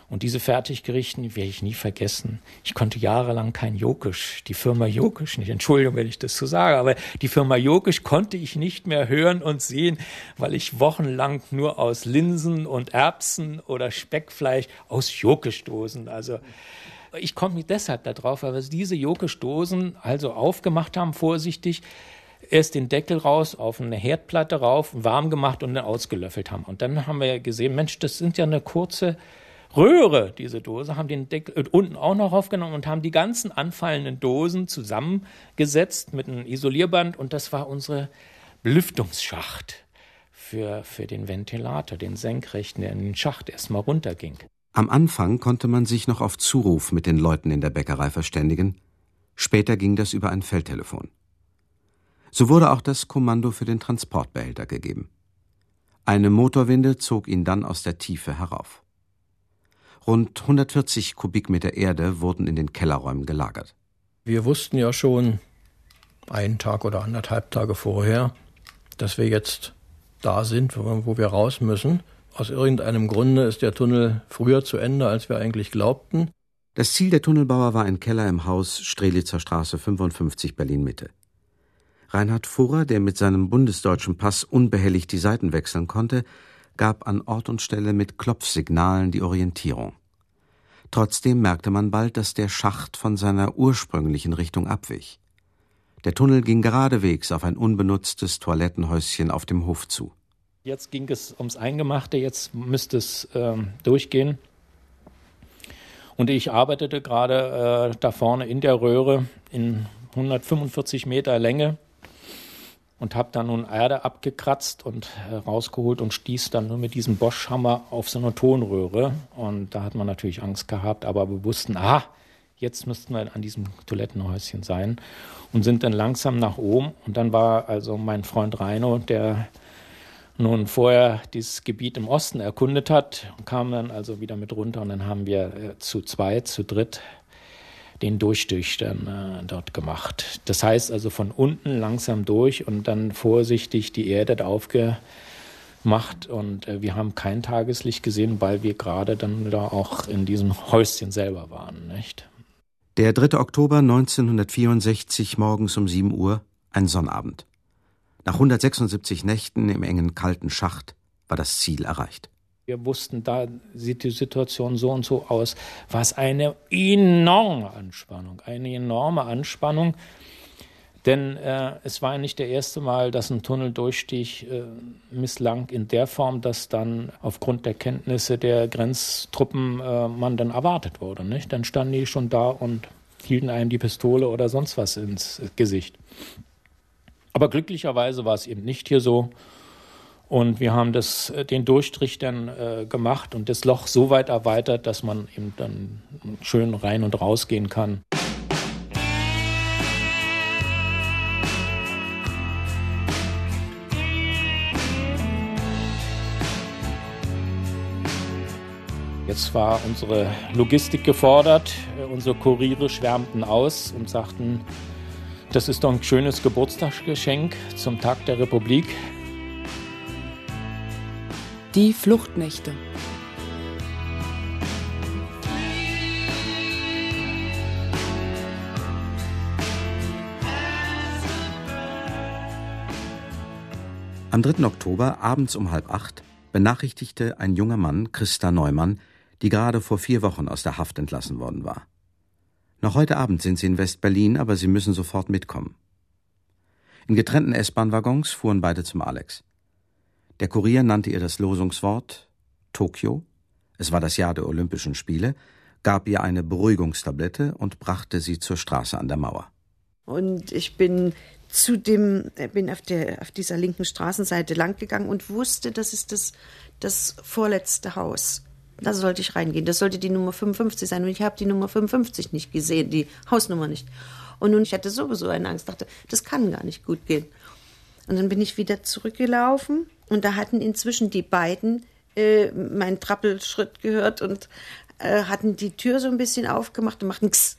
Und diese Fertiggerichten werde ich nie vergessen. Ich konnte jahrelang kein Jokisch, die Firma Jokisch nicht. Entschuldigung, wenn ich das so sage, aber die Firma Jokisch konnte ich nicht mehr hören und sehen, weil ich wochenlang nur aus Linsen und Erbsen oder Speckfleisch aus Jokischdosen, also ich komme deshalb darauf, weil wir diese Jokischdosen also aufgemacht haben, vorsichtig, erst den Deckel raus, auf eine Herdplatte rauf, warm gemacht und dann ausgelöffelt haben. Und dann haben wir gesehen, Mensch, das sind ja eine kurze Röhre, diese Dose, haben den Deckel äh, unten auch noch aufgenommen und haben die ganzen anfallenden Dosen zusammengesetzt mit einem Isolierband und das war unsere Belüftungsschacht für, für den Ventilator, den senkrechten, der in den Schacht erstmal runterging. Am Anfang konnte man sich noch auf Zuruf mit den Leuten in der Bäckerei verständigen, später ging das über ein Feldtelefon. So wurde auch das Kommando für den Transportbehälter gegeben. Eine Motorwinde zog ihn dann aus der Tiefe herauf. Rund 140 Kubikmeter Erde wurden in den Kellerräumen gelagert. Wir wussten ja schon einen Tag oder anderthalb Tage vorher, dass wir jetzt da sind, wo wir raus müssen. Aus irgendeinem Grunde ist der Tunnel früher zu Ende, als wir eigentlich glaubten. Das Ziel der Tunnelbauer war ein Keller im Haus Strelitzer Straße 55 Berlin Mitte. Reinhard Furrer, der mit seinem bundesdeutschen Pass unbehelligt die Seiten wechseln konnte, gab an Ort und Stelle mit Klopfsignalen die Orientierung. Trotzdem merkte man bald, dass der Schacht von seiner ursprünglichen Richtung abwich. Der Tunnel ging geradewegs auf ein unbenutztes Toilettenhäuschen auf dem Hof zu. Jetzt ging es ums Eingemachte, jetzt müsste es ähm, durchgehen. Und ich arbeitete gerade äh, da vorne in der Röhre in 145 Meter Länge und habe dann nun Erde abgekratzt und äh, rausgeholt und stieß dann nur mit diesem Bosch-Hammer auf so eine Tonröhre. Und da hat man natürlich Angst gehabt, aber wir wussten, ah, jetzt müssten wir an diesem Toilettenhäuschen sein und sind dann langsam nach oben. Und dann war also mein Freund Reino, der nun vorher dieses Gebiet im Osten erkundet hat, kam dann also wieder mit runter und dann haben wir äh, zu zweit, zu dritt den Durchstich dann äh, dort gemacht. Das heißt also von unten langsam durch und dann vorsichtig die Erde aufge, macht. Und äh, wir haben kein Tageslicht gesehen, weil wir gerade dann da auch in diesem Häuschen selber waren, nicht? Der 3. Oktober 1964 morgens um 7 Uhr, ein Sonnabend. Nach 176 Nächten im engen kalten Schacht war das Ziel erreicht. Wir wussten, da sieht die Situation so und so aus. Was eine enorme Anspannung, eine enorme Anspannung. Denn äh, es war nicht der erste Mal, dass ein Tunneldurchstich äh, misslang in der Form, dass dann aufgrund der Kenntnisse der Grenztruppen äh, man dann erwartet wurde. Nicht? Dann standen die schon da und hielten einem die Pistole oder sonst was ins Gesicht. Aber glücklicherweise war es eben nicht hier so. Und wir haben das, äh, den Durchstrich dann äh, gemacht und das Loch so weit erweitert, dass man eben dann schön rein und rausgehen kann. Jetzt war unsere Logistik gefordert. Unsere Kuriere schwärmten aus und sagten, das ist doch ein schönes Geburtstagsgeschenk zum Tag der Republik. Die Fluchtnächte. Am 3. Oktober abends um halb acht benachrichtigte ein junger Mann, Christa Neumann, die gerade vor vier Wochen aus der Haft entlassen worden war. Noch heute Abend sind sie in West-Berlin, aber sie müssen sofort mitkommen. In getrennten S-Bahn-Waggons fuhren beide zum Alex. Der Kurier nannte ihr das Losungswort Tokio, es war das Jahr der Olympischen Spiele, gab ihr eine Beruhigungstablette und brachte sie zur Straße an der Mauer. Und ich bin zu dem, bin auf, der, auf dieser linken Straßenseite langgegangen und wusste, das ist das, das vorletzte Haus. Da sollte ich reingehen. Das sollte die Nummer 55 sein. Und ich habe die Nummer 55 nicht gesehen, die Hausnummer nicht. Und nun, ich hatte sowieso eine Angst, dachte, das kann gar nicht gut gehen. Und dann bin ich wieder zurückgelaufen und da hatten inzwischen die beiden äh, meinen Trappelschritt gehört und äh, hatten die Tür so ein bisschen aufgemacht und machten X.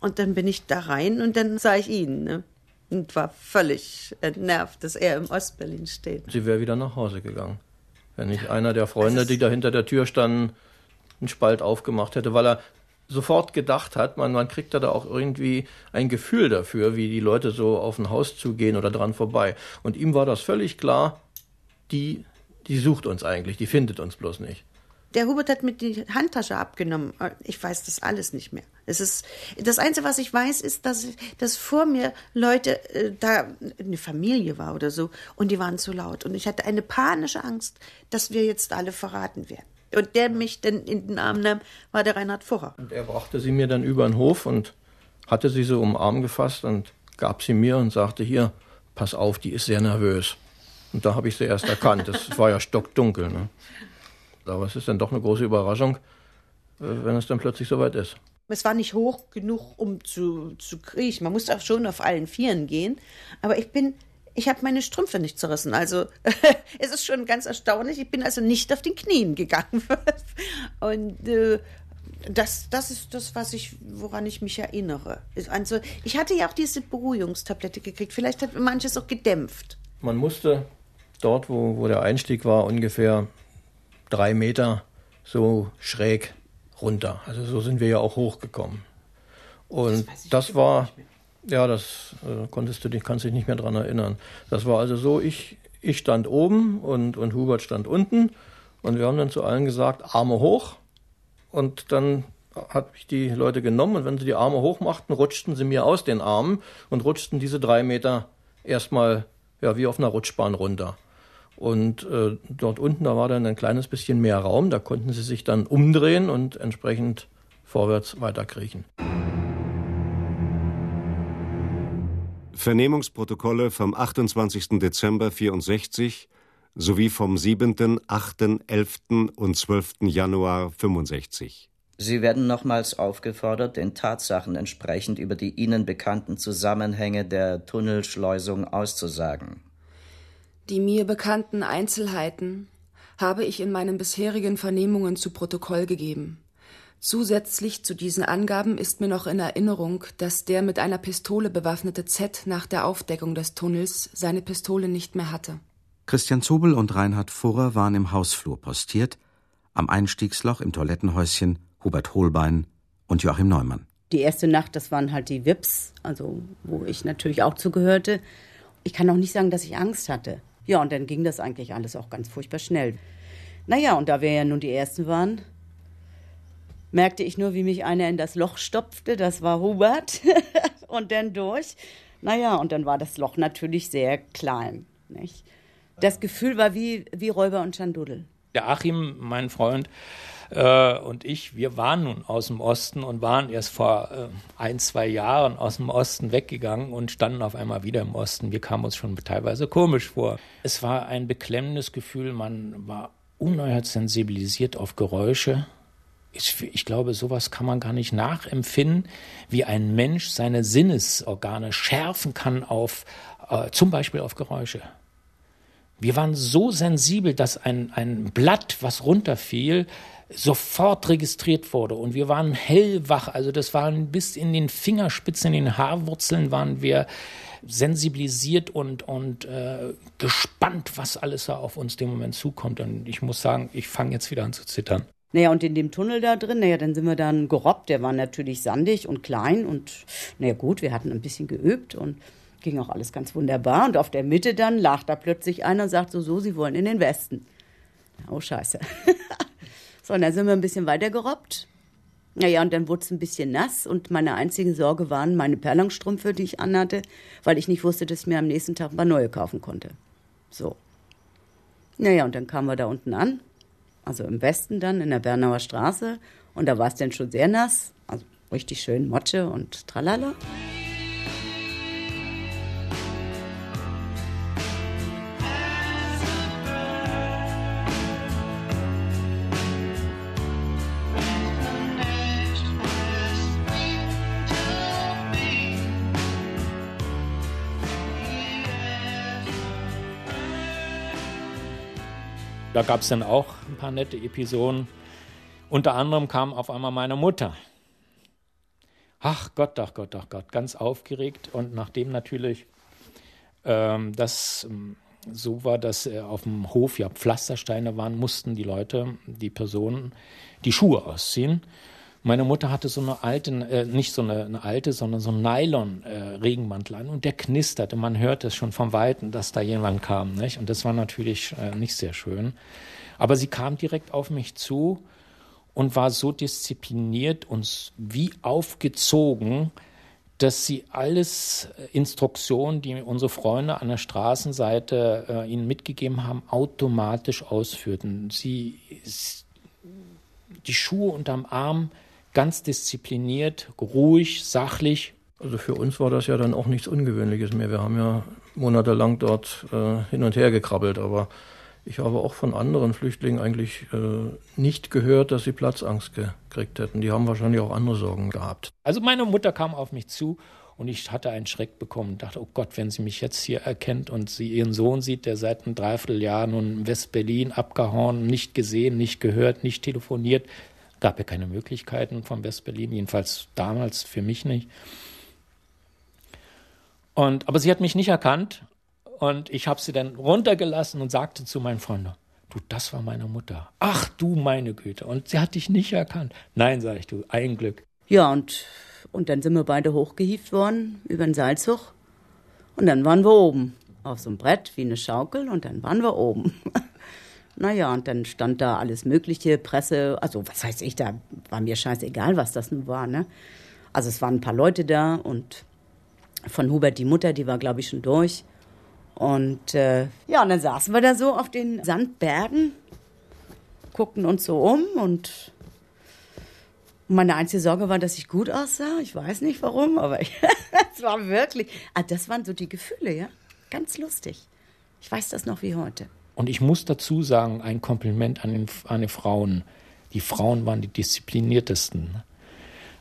Und dann bin ich da rein und dann sah ich ihn. Ne? Und war völlig entnervt, dass er im Ostberlin steht. Sie wäre wieder nach Hause gegangen. Wenn nicht einer der Freunde, die da hinter der Tür standen, einen Spalt aufgemacht hätte, weil er sofort gedacht hat, man, man kriegt da auch irgendwie ein Gefühl dafür, wie die Leute so auf ein Haus zugehen oder dran vorbei. Und ihm war das völlig klar, die, die sucht uns eigentlich, die findet uns bloß nicht. Der Hubert hat mir die Handtasche abgenommen. Ich weiß das alles nicht mehr. Es ist, das Einzige, was ich weiß, ist, dass, dass vor mir Leute, äh, da eine Familie war oder so, und die waren zu laut. Und ich hatte eine panische Angst, dass wir jetzt alle verraten werden. Und der mich dann in den Arm nahm, war der Reinhard Furrer. Und er brachte sie mir dann über den Hof und hatte sie so um den Arm gefasst und gab sie mir und sagte, hier, pass auf, die ist sehr nervös. Und da habe ich sie erst erkannt. Es war ja stockdunkel. Ne? Aber es ist dann doch eine große Überraschung, äh, wenn es dann plötzlich soweit ist. Es war nicht hoch genug, um zu, zu kriechen. Man musste auch schon auf allen Vieren gehen. Aber ich bin, ich habe meine Strümpfe nicht zerrissen. Also es ist schon ganz erstaunlich. Ich bin also nicht auf den Knien gegangen. Und äh, das, das ist das, was ich, woran ich mich erinnere. Also, ich hatte ja auch diese Beruhigungstablette gekriegt. Vielleicht hat manches auch gedämpft. Man musste dort, wo, wo der Einstieg war, ungefähr drei Meter so schräg runter. Also so sind wir ja auch hochgekommen. Und das, das war, ja, das äh, konntest du dich, kannst dich nicht mehr daran erinnern. Das war also so, ich, ich stand oben und, und Hubert stand unten und wir haben dann zu allen gesagt, Arme hoch. Und dann hat mich die Leute genommen und wenn sie die Arme hoch machten, rutschten sie mir aus den Armen und rutschten diese drei Meter erstmal ja, wie auf einer Rutschbahn runter. Und äh, dort unten, da war dann ein kleines bisschen mehr Raum, da konnten sie sich dann umdrehen und entsprechend vorwärts weiterkriechen. Vernehmungsprotokolle vom 28. Dezember 64 sowie vom 7., 8., 11. und 12. Januar 65. Sie werden nochmals aufgefordert, den Tatsachen entsprechend über die Ihnen bekannten Zusammenhänge der Tunnelschleusung auszusagen. Die mir bekannten Einzelheiten habe ich in meinen bisherigen Vernehmungen zu Protokoll gegeben. Zusätzlich zu diesen Angaben ist mir noch in Erinnerung, dass der mit einer Pistole bewaffnete Z nach der Aufdeckung des Tunnels seine Pistole nicht mehr hatte. Christian Zobel und Reinhard Furrer waren im Hausflur postiert, am Einstiegsloch im Toilettenhäuschen Hubert Holbein und Joachim Neumann. Die erste Nacht, das waren halt die Wips, also wo ich natürlich auch zugehörte. Ich kann auch nicht sagen, dass ich Angst hatte. Ja, und dann ging das eigentlich alles auch ganz furchtbar schnell. Naja, und da wir ja nun die Ersten waren, merkte ich nur, wie mich einer in das Loch stopfte. Das war Hubert. und dann durch. Naja, und dann war das Loch natürlich sehr klein. Nicht? Das Gefühl war wie, wie Räuber und Schandudel. Der Achim, mein Freund, äh, und ich, wir waren nun aus dem Osten und waren erst vor äh, ein, zwei Jahren aus dem Osten weggegangen und standen auf einmal wieder im Osten. Wir kamen uns schon teilweise komisch vor. Es war ein beklemmendes Gefühl, man war ungeheuer sensibilisiert auf Geräusche. Ich, glaube, sowas kann man gar nicht nachempfinden, wie ein Mensch seine Sinnesorgane schärfen kann auf äh, zum Beispiel auf Geräusche. Wir waren so sensibel, dass ein, ein Blatt, was runterfiel, sofort registriert wurde und wir waren hellwach. Also das waren bis in den Fingerspitzen, in den Haarwurzeln waren wir sensibilisiert und, und äh, gespannt, was alles da auf uns dem Moment zukommt. Und ich muss sagen, ich fange jetzt wieder an zu zittern. Naja, und in dem Tunnel da drin, naja, dann sind wir dann gerobbt. Der war natürlich sandig und klein und, naja, gut, wir hatten ein bisschen geübt und ging auch alles ganz wunderbar. Und auf der Mitte dann lag da plötzlich einer und sagt so, so, Sie wollen in den Westen. Oh, scheiße. so, und dann sind wir ein bisschen weiter gerobbt. Naja, und dann wurde es ein bisschen nass und meine einzige Sorge waren meine Perlangstrümpfe, die ich anhatte, weil ich nicht wusste, dass ich mir am nächsten Tag ein paar neue kaufen konnte. So. Naja, und dann kamen wir da unten an, also im Westen dann, in der Bernauer Straße, und da war es dann schon sehr nass, also richtig schön Motsche und Tralala. Da gab es dann auch ein paar nette Episoden. Unter anderem kam auf einmal meine Mutter. Ach Gott, ach Gott, ach Gott, ganz aufgeregt. Und nachdem natürlich ähm, das ähm, so war, dass äh, auf dem Hof ja Pflastersteine waren, mussten die Leute, die Personen, die Schuhe ausziehen. Meine Mutter hatte so eine alte, äh, nicht so eine, eine, alte, sondern so einen Nylon-Regenmantel äh, an und der knisterte. Man hörte es schon vom Weiten, dass da jemand kam. Nicht? Und das war natürlich äh, nicht sehr schön. Aber sie kam direkt auf mich zu und war so diszipliniert und wie aufgezogen, dass sie alles äh, Instruktionen, die unsere Freunde an der Straßenseite äh, ihnen mitgegeben haben, automatisch ausführten. Sie die Schuhe unterm Arm ganz diszipliniert, ruhig, sachlich. Also für uns war das ja dann auch nichts Ungewöhnliches mehr. Wir haben ja monatelang dort äh, hin und her gekrabbelt, aber ich habe auch von anderen Flüchtlingen eigentlich äh, nicht gehört, dass sie Platzangst gekriegt hätten. Die haben wahrscheinlich auch andere Sorgen gehabt. Also meine Mutter kam auf mich zu und ich hatte einen Schreck bekommen und dachte, oh Gott, wenn sie mich jetzt hier erkennt und sie ihren Sohn sieht, der seit einem Dreivierteljahr nun in West-Berlin abgehauen, nicht gesehen, nicht gehört, nicht telefoniert, Gab ja keine Möglichkeiten von West-Berlin, jedenfalls damals für mich nicht. Und, aber sie hat mich nicht erkannt und ich habe sie dann runtergelassen und sagte zu meinen Freunden, du, das war meine Mutter. Ach du meine Güte. Und sie hat dich nicht erkannt. Nein, sage ich, du, ein Glück. Ja, und, und dann sind wir beide hochgehieft worden über den Seilzug. Und dann waren wir oben auf so einem Brett wie eine Schaukel und dann waren wir oben. Naja, und dann stand da alles Mögliche, Presse, also was weiß ich, da war mir scheißegal, was das nun war, ne? Also es waren ein paar Leute da und von Hubert die Mutter, die war, glaube ich, schon durch. Und äh, ja, und dann saßen wir da so auf den Sandbergen, guckten uns so um und meine einzige Sorge war, dass ich gut aussah. Ich weiß nicht warum, aber es war wirklich, ah, das waren so die Gefühle, ja. Ganz lustig. Ich weiß das noch wie heute. Und ich muss dazu sagen, ein Kompliment an, den, an die Frauen. Die Frauen waren die diszipliniertesten.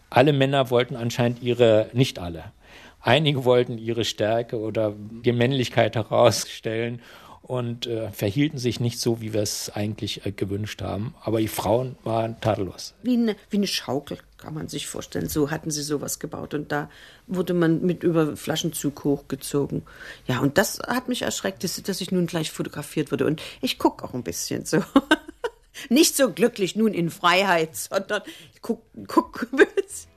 Alle Männer wollten anscheinend ihre, nicht alle, einige wollten ihre Stärke oder die Männlichkeit herausstellen und äh, verhielten sich nicht so, wie wir es eigentlich äh, gewünscht haben. Aber die Frauen waren tadellos. Wie eine, wie eine Schaukel, kann man sich vorstellen. So hatten sie sowas gebaut. Und da wurde man mit über Flaschenzug hochgezogen. Ja, und das hat mich erschreckt, dass, ich nun gleich fotografiert wurde. Und ich gucke auch ein bisschen so. Nicht so glücklich nun in Freiheit, sondern ich guck, guck ein bisschen.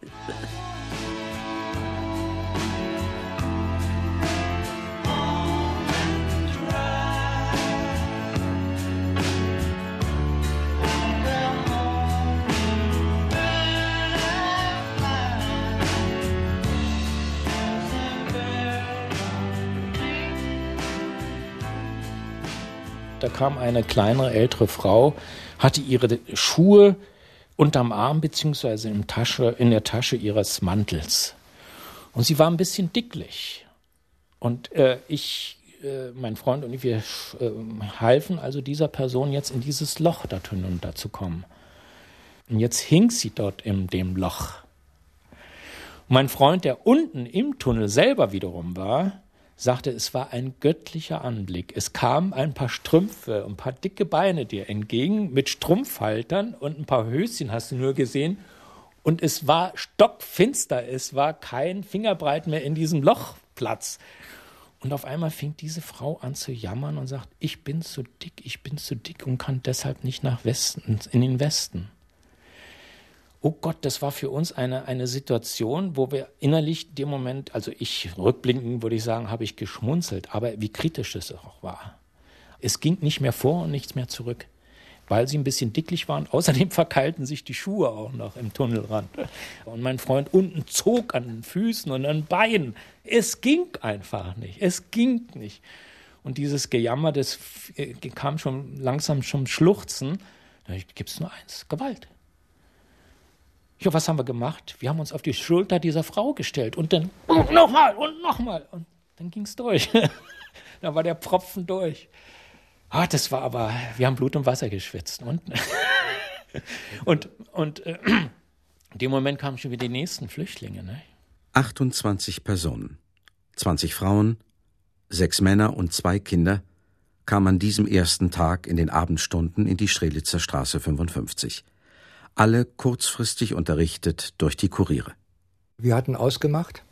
Da kam eine kleinere, ältere Frau, hatte ihre Schuhe unterm Arm beziehungsweise in, Tasche, in der Tasche ihres Mantels. Und sie war ein bisschen dicklich. Und äh, ich, äh, mein Freund und ich, wir äh, halfen also dieser Person jetzt in dieses Loch da hinunter zu kommen. Und jetzt hing sie dort in dem Loch. Und mein Freund, der unten im Tunnel selber wiederum war, sagte, es war ein göttlicher Anblick. Es kamen ein paar Strümpfe, ein paar dicke Beine dir entgegen mit Strumpfhaltern und ein paar Höschen hast du nur gesehen. Und es war stockfinster, es war kein Fingerbreit mehr in diesem Lochplatz. Und auf einmal fing diese Frau an zu jammern und sagt, ich bin zu dick, ich bin zu dick und kann deshalb nicht nach Westen, in den Westen oh Gott, das war für uns eine, eine Situation, wo wir innerlich dem Moment, also ich rückblickend würde ich sagen, habe ich geschmunzelt, aber wie kritisch es auch war. Es ging nicht mehr vor und nichts mehr zurück, weil sie ein bisschen dicklich waren. Außerdem verkeilten sich die Schuhe auch noch im Tunnelrand. Und mein Freund unten zog an den Füßen und an den Beinen. Es ging einfach nicht. Es ging nicht. Und dieses Gejammer, das äh, kam schon langsam zum Schluchzen. Da gibt es nur eins, Gewalt. Ja, was haben wir gemacht? Wir haben uns auf die Schulter dieser Frau gestellt und dann nochmal und nochmal. Und dann ging es durch. da war der Pfropfen durch. Ah, das war aber, wir haben Blut und Wasser geschwitzt. Und, und, und äh, in dem Moment kamen schon wieder die nächsten Flüchtlinge. Ne? 28 Personen, 20 Frauen, sechs Männer und zwei Kinder kamen an diesem ersten Tag in den Abendstunden in die Strelitzer Straße 55 alle kurzfristig unterrichtet durch die Kuriere. Wir hatten ausgemacht,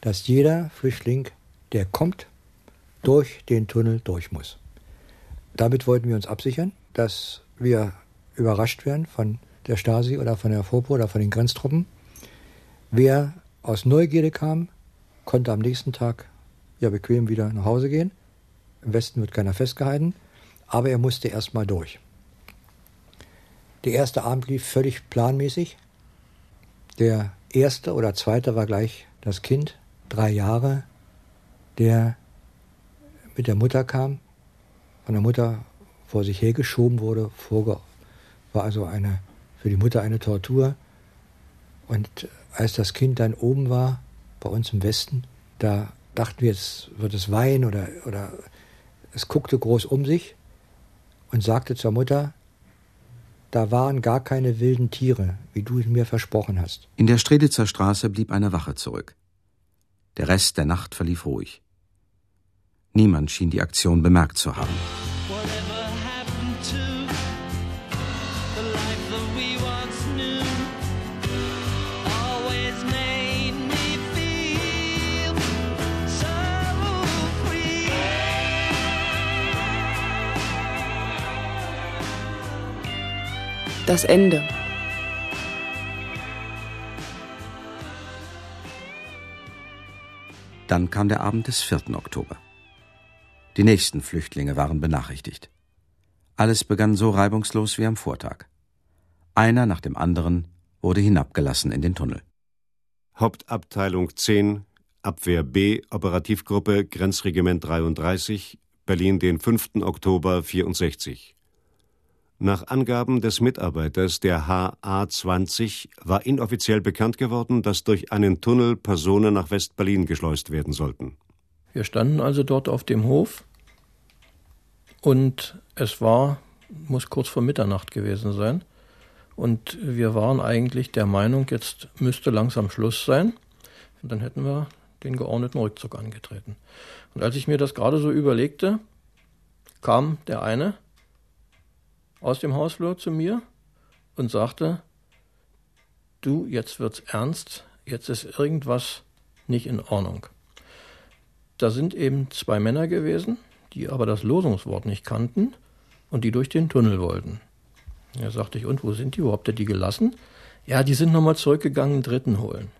dass jeder Flüchtling, der kommt, durch den Tunnel durch muss. Damit wollten wir uns absichern, dass wir überrascht werden von der Stasi oder von der FOPO oder von den Grenztruppen. Wer aus Neugierde kam, konnte am nächsten Tag ja bequem wieder nach Hause gehen. Im Westen wird keiner festgehalten, aber er musste erst mal durch. Der erste Abend lief völlig planmäßig. Der erste oder zweite war gleich das Kind, drei Jahre, der mit der Mutter kam, von der Mutter vor sich hergeschoben wurde, vorge war also eine, für die Mutter eine Tortur. Und als das Kind dann oben war, bei uns im Westen, da dachten wir, jetzt wird es weinen oder, oder es guckte groß um sich und sagte zur Mutter, da waren gar keine wilden Tiere, wie du mir versprochen hast. In der Streditzer Straße blieb eine Wache zurück. Der Rest der Nacht verlief ruhig. Niemand schien die Aktion bemerkt zu haben. Das Ende. Dann kam der Abend des 4. Oktober. Die nächsten Flüchtlinge waren benachrichtigt. Alles begann so reibungslos wie am Vortag. Einer nach dem anderen wurde hinabgelassen in den Tunnel. Hauptabteilung 10, Abwehr B, Operativgruppe Grenzregiment 33, Berlin den 5. Oktober 64. Nach Angaben des Mitarbeiters der HA20 war inoffiziell bekannt geworden, dass durch einen Tunnel Personen nach West-Berlin geschleust werden sollten. Wir standen also dort auf dem Hof und es war, muss kurz vor Mitternacht gewesen sein. Und wir waren eigentlich der Meinung, jetzt müsste langsam Schluss sein. Und dann hätten wir den geordneten Rückzug angetreten. Und als ich mir das gerade so überlegte, kam der eine aus dem Hausflur zu mir und sagte, du, jetzt wird's ernst, jetzt ist irgendwas nicht in Ordnung. Da sind eben zwei Männer gewesen, die aber das Losungswort nicht kannten und die durch den Tunnel wollten. Ja, sagte ich, und wo sind die? Wo habt ihr die gelassen? Ja, die sind nochmal zurückgegangen, Dritten holen.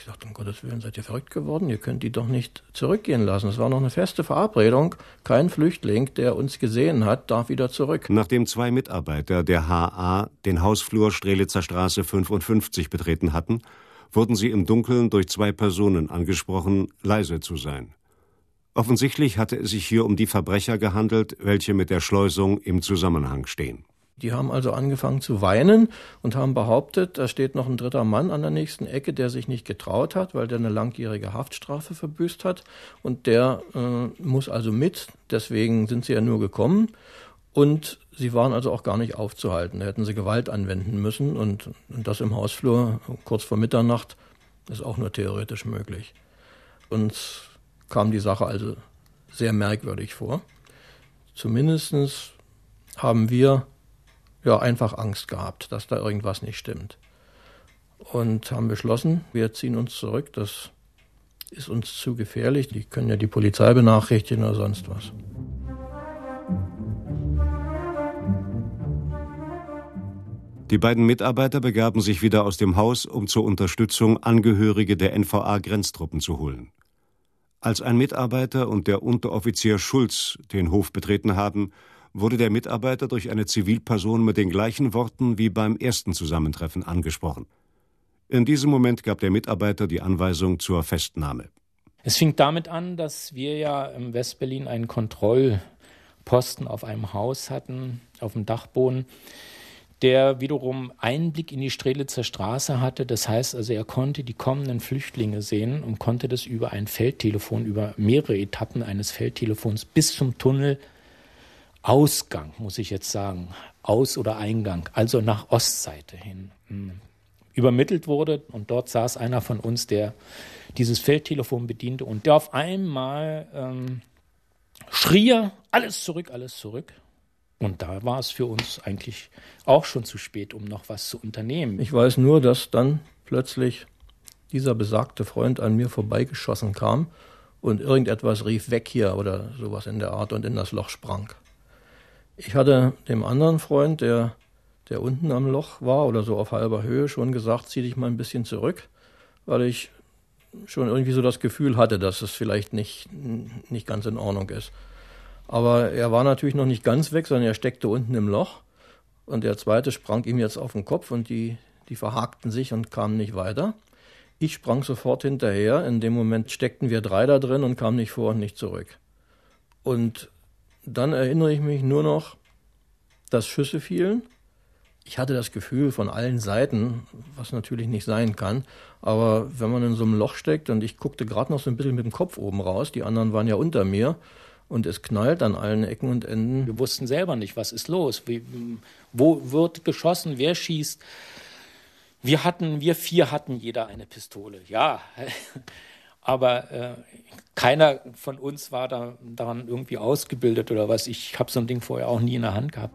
Ich sagte, um Gottes Willen, seid ihr verrückt geworden? Ihr könnt die doch nicht zurückgehen lassen. Es war noch eine feste Verabredung. Kein Flüchtling, der uns gesehen hat, darf wieder zurück. Nachdem zwei Mitarbeiter der HA den Hausflur Strelitzer Straße 55 betreten hatten, wurden sie im Dunkeln durch zwei Personen angesprochen, leise zu sein. Offensichtlich hatte es sich hier um die Verbrecher gehandelt, welche mit der Schleusung im Zusammenhang stehen. Die haben also angefangen zu weinen und haben behauptet, da steht noch ein dritter Mann an der nächsten Ecke, der sich nicht getraut hat, weil der eine langjährige Haftstrafe verbüßt hat. Und der äh, muss also mit. Deswegen sind sie ja nur gekommen. Und sie waren also auch gar nicht aufzuhalten. Da hätten sie Gewalt anwenden müssen. Und, und das im Hausflur kurz vor Mitternacht ist auch nur theoretisch möglich. Uns kam die Sache also sehr merkwürdig vor. Zumindest haben wir ja einfach Angst gehabt, dass da irgendwas nicht stimmt. Und haben beschlossen, wir ziehen uns zurück, das ist uns zu gefährlich. Die können ja die Polizei benachrichtigen oder sonst was. Die beiden Mitarbeiter begaben sich wieder aus dem Haus, um zur Unterstützung Angehörige der NVA-Grenztruppen zu holen. Als ein Mitarbeiter und der Unteroffizier Schulz den Hof betreten haben, wurde der Mitarbeiter durch eine Zivilperson mit den gleichen Worten wie beim ersten Zusammentreffen angesprochen. In diesem Moment gab der Mitarbeiter die Anweisung zur Festnahme. Es fing damit an, dass wir ja im Westberlin einen Kontrollposten auf einem Haus hatten, auf dem Dachboden, der wiederum Einblick in die Strelitzer Straße hatte. Das heißt also, er konnte die kommenden Flüchtlinge sehen und konnte das über ein Feldtelefon, über mehrere Etappen eines Feldtelefons bis zum Tunnel Ausgang, muss ich jetzt sagen, Aus- oder Eingang, also nach Ostseite hin, hm, übermittelt wurde. Und dort saß einer von uns, der dieses Feldtelefon bediente und der auf einmal ähm, schrie alles zurück, alles zurück. Und da war es für uns eigentlich auch schon zu spät, um noch was zu unternehmen. Ich weiß nur, dass dann plötzlich dieser besagte Freund an mir vorbeigeschossen kam und irgendetwas rief weg hier oder sowas in der Art und in das Loch sprang. Ich hatte dem anderen Freund, der, der unten am Loch war oder so auf halber Höhe, schon gesagt, zieh dich mal ein bisschen zurück, weil ich schon irgendwie so das Gefühl hatte, dass es vielleicht nicht, nicht ganz in Ordnung ist. Aber er war natürlich noch nicht ganz weg, sondern er steckte unten im Loch. Und der zweite sprang ihm jetzt auf den Kopf und die, die verhakten sich und kamen nicht weiter. Ich sprang sofort hinterher. In dem Moment steckten wir drei da drin und kamen nicht vor und nicht zurück. Und dann erinnere ich mich nur noch, dass Schüsse fielen. Ich hatte das Gefühl von allen Seiten, was natürlich nicht sein kann, aber wenn man in so einem Loch steckt und ich guckte gerade noch so ein bisschen mit dem Kopf oben raus, die anderen waren ja unter mir und es knallt an allen Ecken und Enden. Wir wussten selber nicht, was ist los, Wie, wo wird geschossen, wer schießt. Wir hatten, wir vier hatten jeder eine Pistole, ja. Aber äh, keiner von uns war da, daran irgendwie ausgebildet oder was. Ich habe so ein Ding vorher auch nie in der Hand gehabt.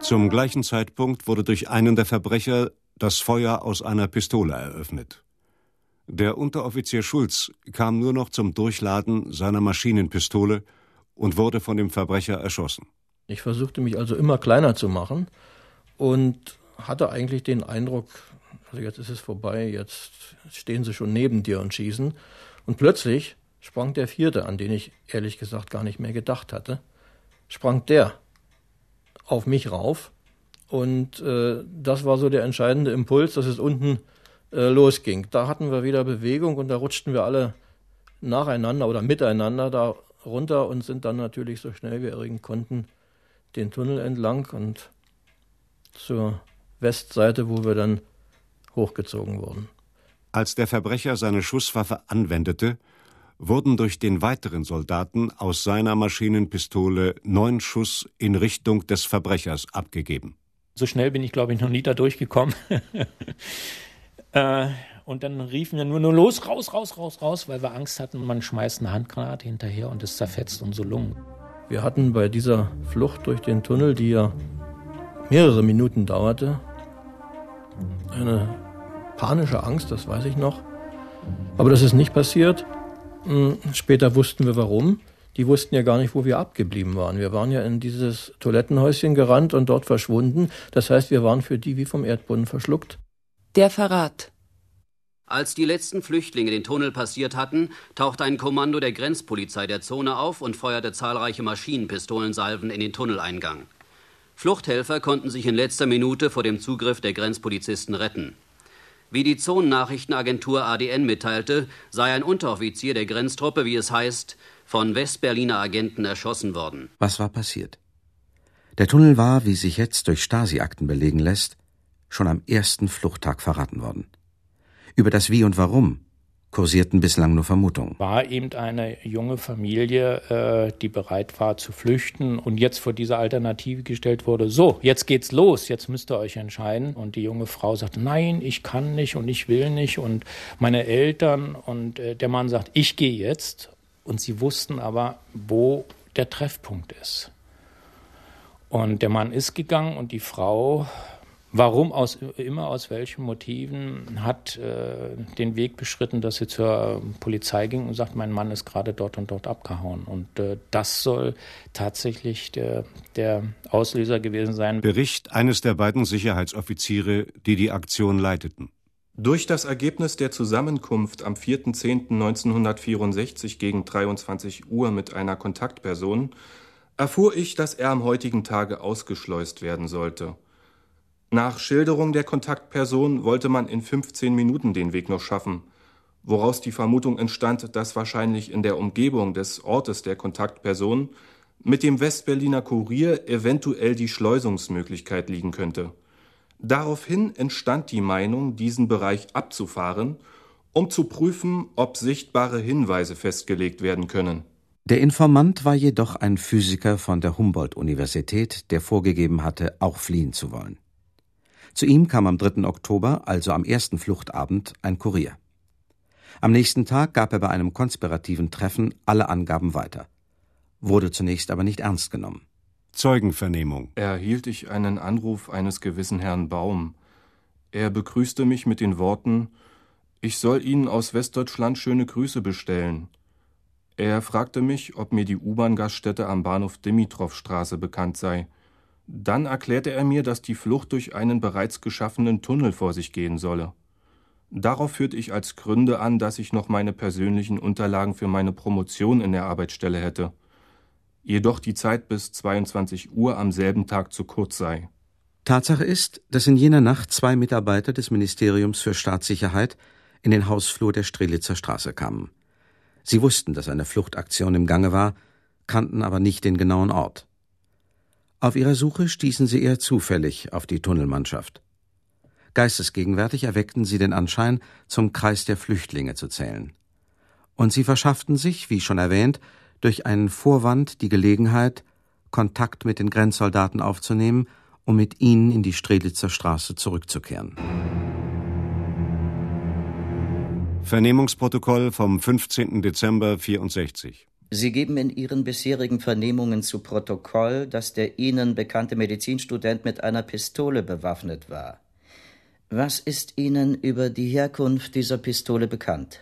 Zum gleichen Zeitpunkt wurde durch einen der Verbrecher das Feuer aus einer Pistole eröffnet. Der Unteroffizier Schulz kam nur noch zum Durchladen seiner Maschinenpistole und wurde von dem Verbrecher erschossen. Ich versuchte mich also immer kleiner zu machen und hatte eigentlich den Eindruck, also jetzt ist es vorbei, jetzt stehen sie schon neben dir und schießen. Und plötzlich sprang der vierte, an den ich ehrlich gesagt gar nicht mehr gedacht hatte, sprang der auf mich rauf. Und äh, das war so der entscheidende Impuls, dass es unten äh, losging. Da hatten wir wieder Bewegung und da rutschten wir alle nacheinander oder miteinander da runter und sind dann natürlich so schnell wir irgend konnten den Tunnel entlang und zur Westseite, wo wir dann hochgezogen wurden. Als der Verbrecher seine Schusswaffe anwendete, wurden durch den weiteren Soldaten aus seiner Maschinenpistole neun Schuss in Richtung des Verbrechers abgegeben. So schnell bin ich, glaube ich, noch nie da durchgekommen. äh, und dann riefen wir nur, nur los, raus, raus, raus, raus, weil wir Angst hatten, man schmeißt eine Handgranate hinterher und es zerfetzt unsere Lungen. Wir hatten bei dieser Flucht durch den Tunnel, die ja mehrere Minuten dauerte, eine panische Angst, das weiß ich noch. Aber das ist nicht passiert. Hm, später wussten wir warum. Die wussten ja gar nicht, wo wir abgeblieben waren. Wir waren ja in dieses Toilettenhäuschen gerannt und dort verschwunden. Das heißt, wir waren für die wie vom Erdboden verschluckt. Der Verrat. Als die letzten Flüchtlinge den Tunnel passiert hatten, tauchte ein Kommando der Grenzpolizei der Zone auf und feuerte zahlreiche Maschinenpistolensalven in den Tunneleingang. Fluchthelfer konnten sich in letzter Minute vor dem Zugriff der Grenzpolizisten retten. Wie die Zonennachrichtenagentur ADN mitteilte, sei ein Unteroffizier der Grenztruppe, wie es heißt, von Westberliner Agenten erschossen worden. Was war passiert? Der Tunnel war, wie sich jetzt durch Stasi-Akten belegen lässt, schon am ersten Fluchttag verraten worden. Über das Wie und Warum kursierten bislang nur Vermutungen. War eben eine junge Familie, äh, die bereit war zu flüchten und jetzt vor diese Alternative gestellt wurde, so, jetzt geht's los, jetzt müsst ihr euch entscheiden. Und die junge Frau sagt, nein, ich kann nicht und ich will nicht und meine Eltern und äh, der Mann sagt, ich gehe jetzt. Und sie wussten aber, wo der Treffpunkt ist. Und der Mann ist gegangen und die Frau Warum aus, immer aus welchen Motiven hat äh, den Weg beschritten, dass sie zur Polizei ging und sagt, mein Mann ist gerade dort und dort abgehauen. Und äh, das soll tatsächlich der, der Auslöser gewesen sein. Bericht eines der beiden Sicherheitsoffiziere, die die Aktion leiteten. Durch das Ergebnis der Zusammenkunft am 4.10.1964 gegen 23 Uhr mit einer Kontaktperson erfuhr ich, dass er am heutigen Tage ausgeschleust werden sollte. Nach Schilderung der Kontaktperson wollte man in 15 Minuten den Weg noch schaffen, woraus die Vermutung entstand, dass wahrscheinlich in der Umgebung des Ortes der Kontaktperson mit dem Westberliner Kurier eventuell die Schleusungsmöglichkeit liegen könnte. Daraufhin entstand die Meinung, diesen Bereich abzufahren, um zu prüfen, ob sichtbare Hinweise festgelegt werden können. Der Informant war jedoch ein Physiker von der Humboldt-Universität, der vorgegeben hatte, auch fliehen zu wollen. Zu ihm kam am 3. Oktober, also am ersten Fluchtabend, ein Kurier. Am nächsten Tag gab er bei einem konspirativen Treffen alle Angaben weiter, wurde zunächst aber nicht ernst genommen. Zeugenvernehmung. Erhielt ich einen Anruf eines gewissen Herrn Baum. Er begrüßte mich mit den Worten Ich soll Ihnen aus Westdeutschland schöne Grüße bestellen. Er fragte mich, ob mir die U-Bahn-Gaststätte am Bahnhof Dimitrovstraße bekannt sei. Dann erklärte er mir, dass die Flucht durch einen bereits geschaffenen Tunnel vor sich gehen solle. Darauf führte ich als Gründe an, dass ich noch meine persönlichen Unterlagen für meine Promotion in der Arbeitsstelle hätte. Jedoch die Zeit bis 22 Uhr am selben Tag zu kurz sei. Tatsache ist, dass in jener Nacht zwei Mitarbeiter des Ministeriums für Staatssicherheit in den Hausflur der Strelitzer Straße kamen. Sie wussten, dass eine Fluchtaktion im Gange war, kannten aber nicht den genauen Ort. Auf ihrer Suche stießen sie eher zufällig auf die Tunnelmannschaft. Geistesgegenwärtig erweckten sie den Anschein, zum Kreis der Flüchtlinge zu zählen. Und sie verschafften sich, wie schon erwähnt, durch einen Vorwand die Gelegenheit, Kontakt mit den Grenzsoldaten aufzunehmen, um mit ihnen in die Strelitzer Straße zurückzukehren. Vernehmungsprotokoll vom 15. Dezember 64. Sie geben in Ihren bisherigen Vernehmungen zu Protokoll, dass der Ihnen bekannte Medizinstudent mit einer Pistole bewaffnet war. Was ist Ihnen über die Herkunft dieser Pistole bekannt?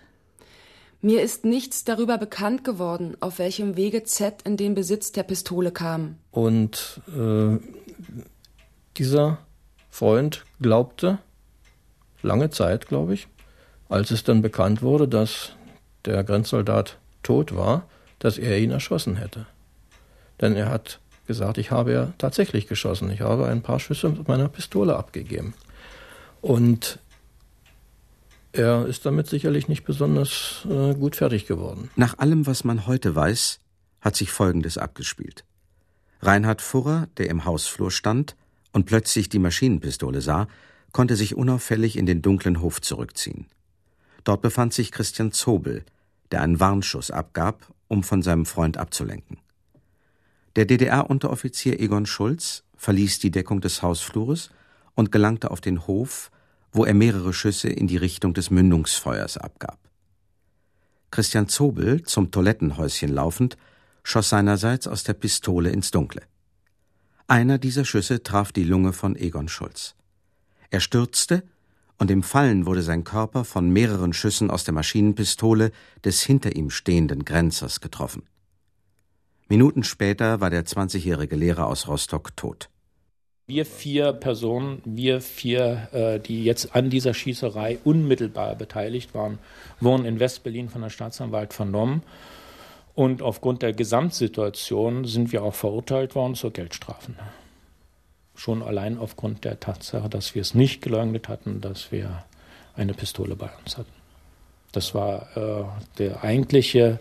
Mir ist nichts darüber bekannt geworden, auf welchem Wege Z in den Besitz der Pistole kam. Und äh, dieser Freund glaubte, lange Zeit, glaube ich, als es dann bekannt wurde, dass der Grenzsoldat tot war, dass er ihn erschossen hätte. Denn er hat gesagt, ich habe ja tatsächlich geschossen. Ich habe ein paar Schüsse mit meiner Pistole abgegeben. Und er ist damit sicherlich nicht besonders äh, gut fertig geworden. Nach allem, was man heute weiß, hat sich Folgendes abgespielt. Reinhard Furrer, der im Hausflur stand und plötzlich die Maschinenpistole sah, konnte sich unauffällig in den dunklen Hof zurückziehen. Dort befand sich Christian Zobel, der einen Warnschuss abgab um von seinem Freund abzulenken. Der DDR-Unteroffizier Egon Schulz verließ die Deckung des Hausflures und gelangte auf den Hof, wo er mehrere Schüsse in die Richtung des Mündungsfeuers abgab. Christian Zobel, zum Toilettenhäuschen laufend, schoss seinerseits aus der Pistole ins Dunkle. Einer dieser Schüsse traf die Lunge von Egon Schulz. Er stürzte und im Fallen wurde sein Körper von mehreren Schüssen aus der Maschinenpistole des hinter ihm stehenden Grenzers getroffen. Minuten später war der 20-jährige Lehrer aus Rostock tot. Wir vier Personen, wir vier, äh, die jetzt an dieser Schießerei unmittelbar beteiligt waren, wurden in Westberlin von der Staatsanwalt vernommen. Und aufgrund der Gesamtsituation sind wir auch verurteilt worden zu Geldstrafen. Schon allein aufgrund der Tatsache, dass wir es nicht geleugnet hatten, dass wir eine Pistole bei uns hatten. Das war äh, der eigentliche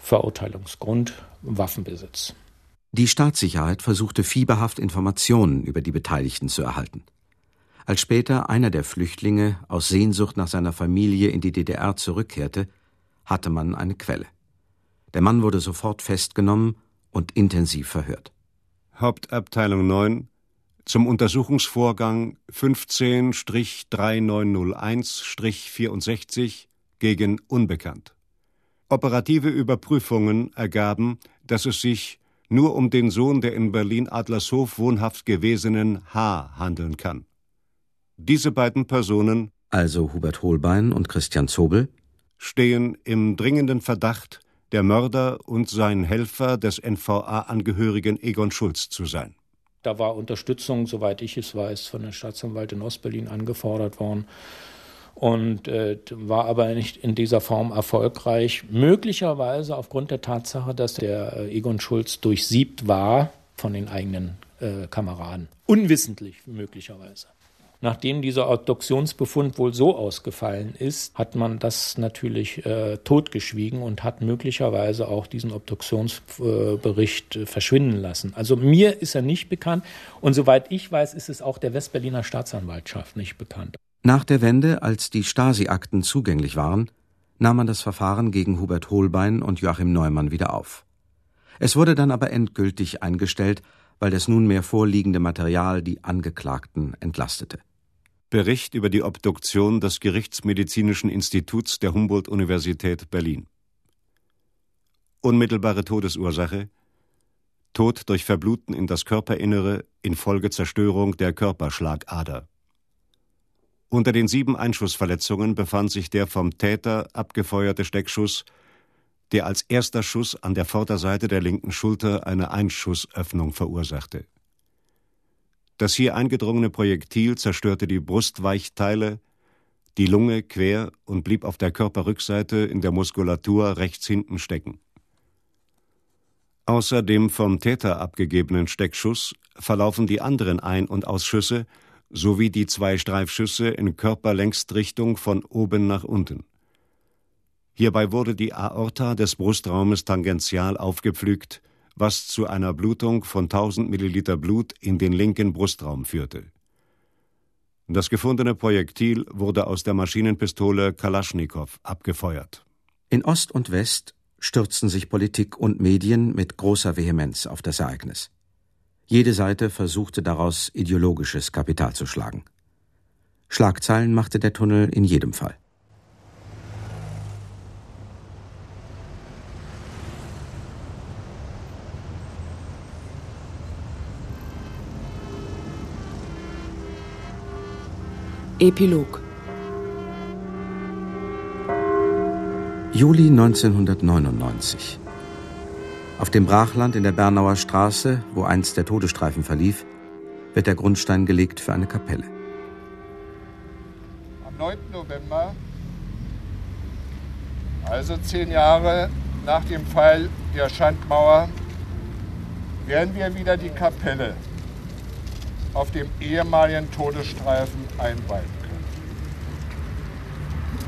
Verurteilungsgrund Waffenbesitz. Die Staatssicherheit versuchte fieberhaft Informationen über die Beteiligten zu erhalten. Als später einer der Flüchtlinge aus Sehnsucht nach seiner Familie in die DDR zurückkehrte, hatte man eine Quelle. Der Mann wurde sofort festgenommen und intensiv verhört. Hauptabteilung 9 zum Untersuchungsvorgang 15-3901-64 gegen Unbekannt. Operative Überprüfungen ergaben, dass es sich nur um den Sohn der in Berlin-Adlershof wohnhaft gewesenen H. handeln kann. Diese beiden Personen, also Hubert Holbein und Christian Zobel, stehen im dringenden Verdacht, der Mörder und sein Helfer des NVA-Angehörigen Egon Schulz zu sein. Da war Unterstützung, soweit ich es weiß, von der Staatsanwalt in Ostberlin angefordert worden und äh, war aber nicht in dieser Form erfolgreich. Möglicherweise aufgrund der Tatsache, dass der äh, Egon Schulz durchsiebt war von den eigenen äh, Kameraden. Unwissentlich möglicherweise. Nachdem dieser Obduktionsbefund wohl so ausgefallen ist, hat man das natürlich äh, totgeschwiegen und hat möglicherweise auch diesen Obduktionsbericht äh, verschwinden lassen. Also mir ist er nicht bekannt und soweit ich weiß, ist es auch der Westberliner Staatsanwaltschaft nicht bekannt. Nach der Wende, als die Stasi-Akten zugänglich waren, nahm man das Verfahren gegen Hubert Holbein und Joachim Neumann wieder auf. Es wurde dann aber endgültig eingestellt, weil das nunmehr vorliegende Material die Angeklagten entlastete. Bericht über die Obduktion des Gerichtsmedizinischen Instituts der Humboldt-Universität Berlin. Unmittelbare Todesursache Tod durch Verbluten in das Körperinnere infolge Zerstörung der Körperschlagader. Unter den sieben Einschussverletzungen befand sich der vom Täter abgefeuerte Steckschuss, der als erster Schuss an der Vorderseite der linken Schulter eine Einschussöffnung verursachte. Das hier eingedrungene Projektil zerstörte die Brustweichteile, die Lunge quer und blieb auf der Körperrückseite in der Muskulatur rechts hinten stecken. Außer dem vom Täter abgegebenen Steckschuss verlaufen die anderen Ein- und Ausschüsse sowie die zwei Streifschüsse in Körperlängstrichtung von oben nach unten. Hierbei wurde die Aorta des Brustraumes tangential aufgepflügt, was zu einer Blutung von 1000 Milliliter Blut in den linken Brustraum führte. Das gefundene Projektil wurde aus der Maschinenpistole Kalaschnikow abgefeuert. In Ost und West stürzten sich Politik und Medien mit großer Vehemenz auf das Ereignis. Jede Seite versuchte daraus ideologisches Kapital zu schlagen. Schlagzeilen machte der Tunnel in jedem Fall. Epilog Juli 1999 auf dem Brachland in der Bernauer Straße, wo einst der Todesstreifen verlief, wird der Grundstein gelegt für eine Kapelle. Am 9. November, also zehn Jahre nach dem Fall der Schandmauer, werden wir wieder die Kapelle auf dem ehemaligen Todesstreifen einweihen können.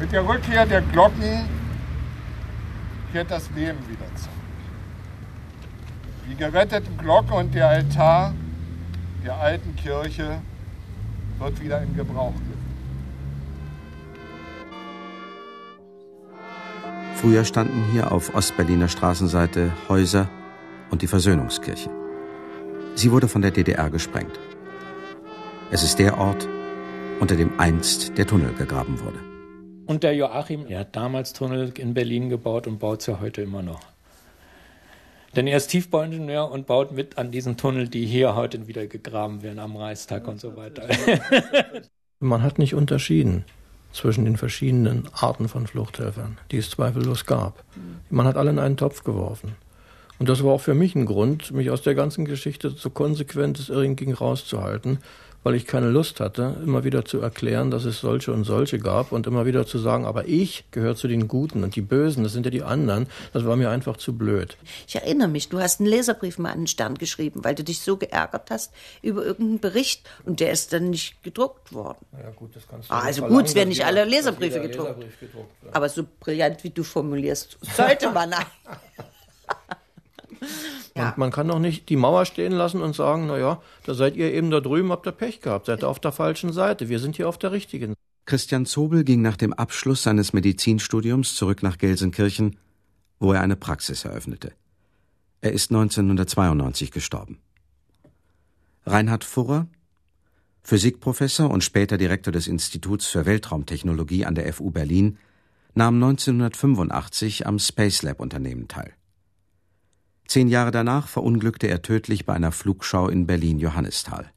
Mit der Rückkehr der Glocken kehrt das Leben wieder zurück. Die geretteten Glocke und der Altar der alten Kirche wird wieder in Gebrauch. Früher standen hier auf Ostberliner Straßenseite Häuser und die Versöhnungskirche. Sie wurde von der DDR gesprengt. Es ist der Ort, unter dem einst der Tunnel gegraben wurde. Und der Joachim, er hat damals Tunnel in Berlin gebaut und baut sie heute immer noch. Denn er ist Tiefbauingenieur und baut mit an diesen Tunnel, die hier heute wieder gegraben werden am Reichstag und so weiter. Man hat nicht unterschieden zwischen den verschiedenen Arten von Fluchthelfern, die es zweifellos gab. Man hat alle in einen Topf geworfen. Und das war auch für mich ein Grund, mich aus der ganzen Geschichte so konsequent es irgend ging rauszuhalten, weil ich keine Lust hatte, immer wieder zu erklären, dass es solche und solche gab und immer wieder zu sagen, aber ich gehöre zu den Guten und die Bösen, das sind ja die anderen. Das war mir einfach zu blöd. Ich erinnere mich, du hast einen Leserbrief mal an den Stern geschrieben, weil du dich so geärgert hast über irgendeinen Bericht und der ist dann nicht gedruckt worden. Ja, gut, das kannst du ah, also gut, es werden nicht alle Leserbriefe gedruckt. Leserbrief gedruckt aber so brillant, wie du formulierst, sollte man. Ja. Und man kann doch nicht die Mauer stehen lassen und sagen, naja, da seid ihr eben da drüben, habt ihr Pech gehabt, seid ihr auf der falschen Seite, wir sind hier auf der richtigen. Christian Zobel ging nach dem Abschluss seines Medizinstudiums zurück nach Gelsenkirchen, wo er eine Praxis eröffnete. Er ist 1992 gestorben. Reinhard Furrer, Physikprofessor und später Direktor des Instituts für Weltraumtechnologie an der FU Berlin, nahm 1985 am Space Lab Unternehmen teil. Zehn Jahre danach verunglückte er tödlich bei einer Flugschau in Berlin-Johannisthal.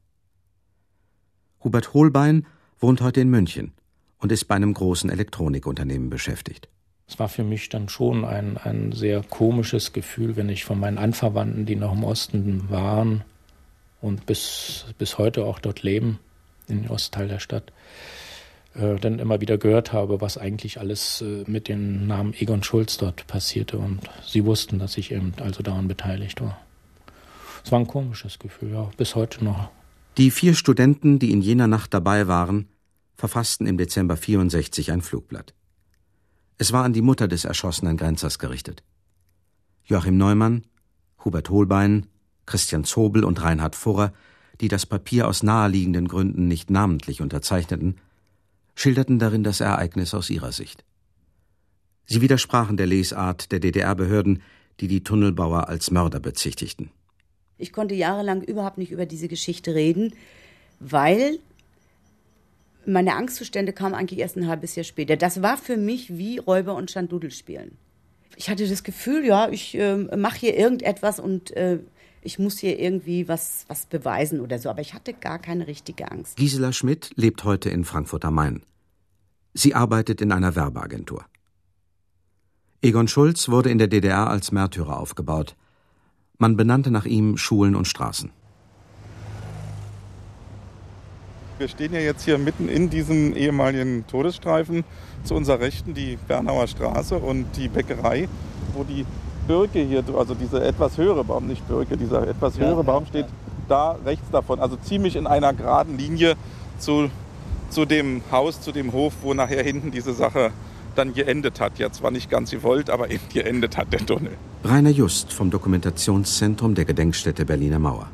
Hubert Holbein wohnt heute in München und ist bei einem großen Elektronikunternehmen beschäftigt. Es war für mich dann schon ein, ein sehr komisches Gefühl, wenn ich von meinen Anverwandten, die noch im Osten waren und bis, bis heute auch dort leben, im Ostteil der Stadt, äh, dann immer wieder gehört habe, was eigentlich alles äh, mit dem Namen Egon Schulz dort passierte. Und sie wussten, dass ich eben also daran beteiligt war. Es war ein komisches Gefühl, ja, bis heute noch. Die vier Studenten, die in jener Nacht dabei waren, verfassten im Dezember 64 ein Flugblatt. Es war an die Mutter des erschossenen Grenzers gerichtet. Joachim Neumann, Hubert Holbein, Christian Zobel und Reinhard Furrer, die das Papier aus naheliegenden Gründen nicht namentlich unterzeichneten, schilderten darin das Ereignis aus ihrer Sicht. Sie widersprachen der Lesart der DDR-Behörden, die die Tunnelbauer als Mörder bezichtigten. Ich konnte jahrelang überhaupt nicht über diese Geschichte reden, weil meine Angstzustände kamen eigentlich erst ein halbes Jahr später. Das war für mich wie Räuber und Schandudel spielen. Ich hatte das Gefühl, ja, ich äh, mache hier irgendetwas und äh, ich muss hier irgendwie was, was beweisen oder so. Aber ich hatte gar keine richtige Angst. Gisela Schmidt lebt heute in Frankfurt am Main. Sie arbeitet in einer Werbeagentur. Egon Schulz wurde in der DDR als Märtyrer aufgebaut. Man benannte nach ihm Schulen und Straßen. Wir stehen ja jetzt hier mitten in diesem ehemaligen Todesstreifen. Zu unserer Rechten die Bernauer Straße und die Bäckerei, wo die Birke hier, also dieser etwas höhere Baum, nicht Birke, dieser etwas höhere ja, Baum steht ja. da rechts davon, also ziemlich in einer geraden Linie zu, zu dem Haus, zu dem Hof, wo nachher hinten diese Sache dann geendet hat. Ja, zwar nicht ganz gewollt, aber eben geendet hat der Tunnel. Rainer Just vom Dokumentationszentrum der Gedenkstätte Berliner Mauer.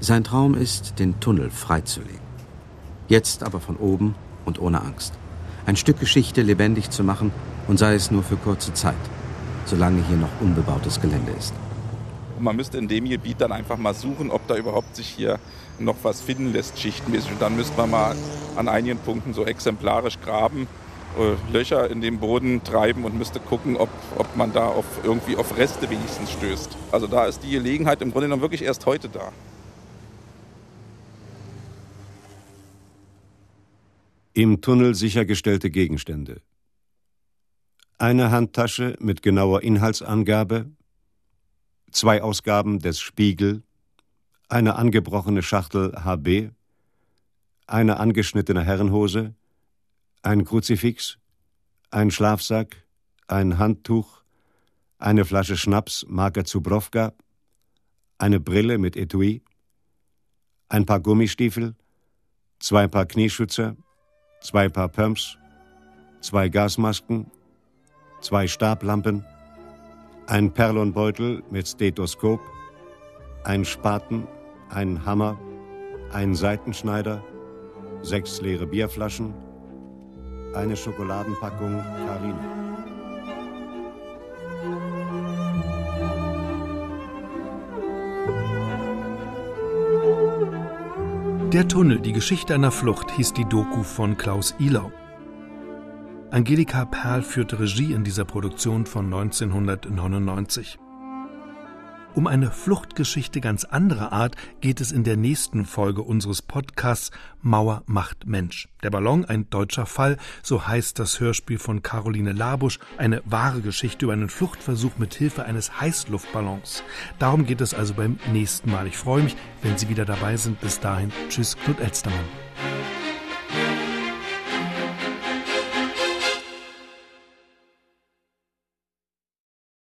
Sein Traum ist, den Tunnel freizulegen. Jetzt aber von oben und ohne Angst. Ein Stück Geschichte lebendig zu machen und sei es nur für kurze Zeit solange hier noch unbebautes Gelände ist. Man müsste in dem Gebiet dann einfach mal suchen, ob da überhaupt sich hier noch was finden lässt, schichtmäßig. Und dann müsste man mal an einigen Punkten so exemplarisch graben, äh, Löcher in den Boden treiben und müsste gucken, ob, ob man da auf, irgendwie auf Reste wenigstens stößt. Also da ist die Gelegenheit im Grunde genommen wirklich erst heute da. Im Tunnel sichergestellte Gegenstände eine Handtasche mit genauer Inhaltsangabe, zwei Ausgaben des Spiegel, eine angebrochene Schachtel HB, eine angeschnittene Herrenhose, ein Kruzifix, ein Schlafsack, ein Handtuch, eine Flasche Schnaps Marke Zubrowka, eine Brille mit Etui, ein paar Gummistiefel, zwei Paar Knieschützer, zwei Paar Pumps, zwei Gasmasken zwei Stablampen, ein Perlonbeutel mit Stethoskop, ein Spaten, ein Hammer, ein Seitenschneider, sechs leere Bierflaschen, eine Schokoladenpackung Karine. Der Tunnel, die Geschichte einer Flucht, hieß die Doku von Klaus Ilau. Angelika Perl führte Regie in dieser Produktion von 1999. Um eine Fluchtgeschichte ganz anderer Art geht es in der nächsten Folge unseres Podcasts Mauer macht Mensch. Der Ballon, ein deutscher Fall, so heißt das Hörspiel von Caroline Labusch, eine wahre Geschichte über einen Fluchtversuch mit Hilfe eines Heißluftballons. Darum geht es also beim nächsten Mal. Ich freue mich, wenn Sie wieder dabei sind. Bis dahin, tschüss, Knut Elstermann.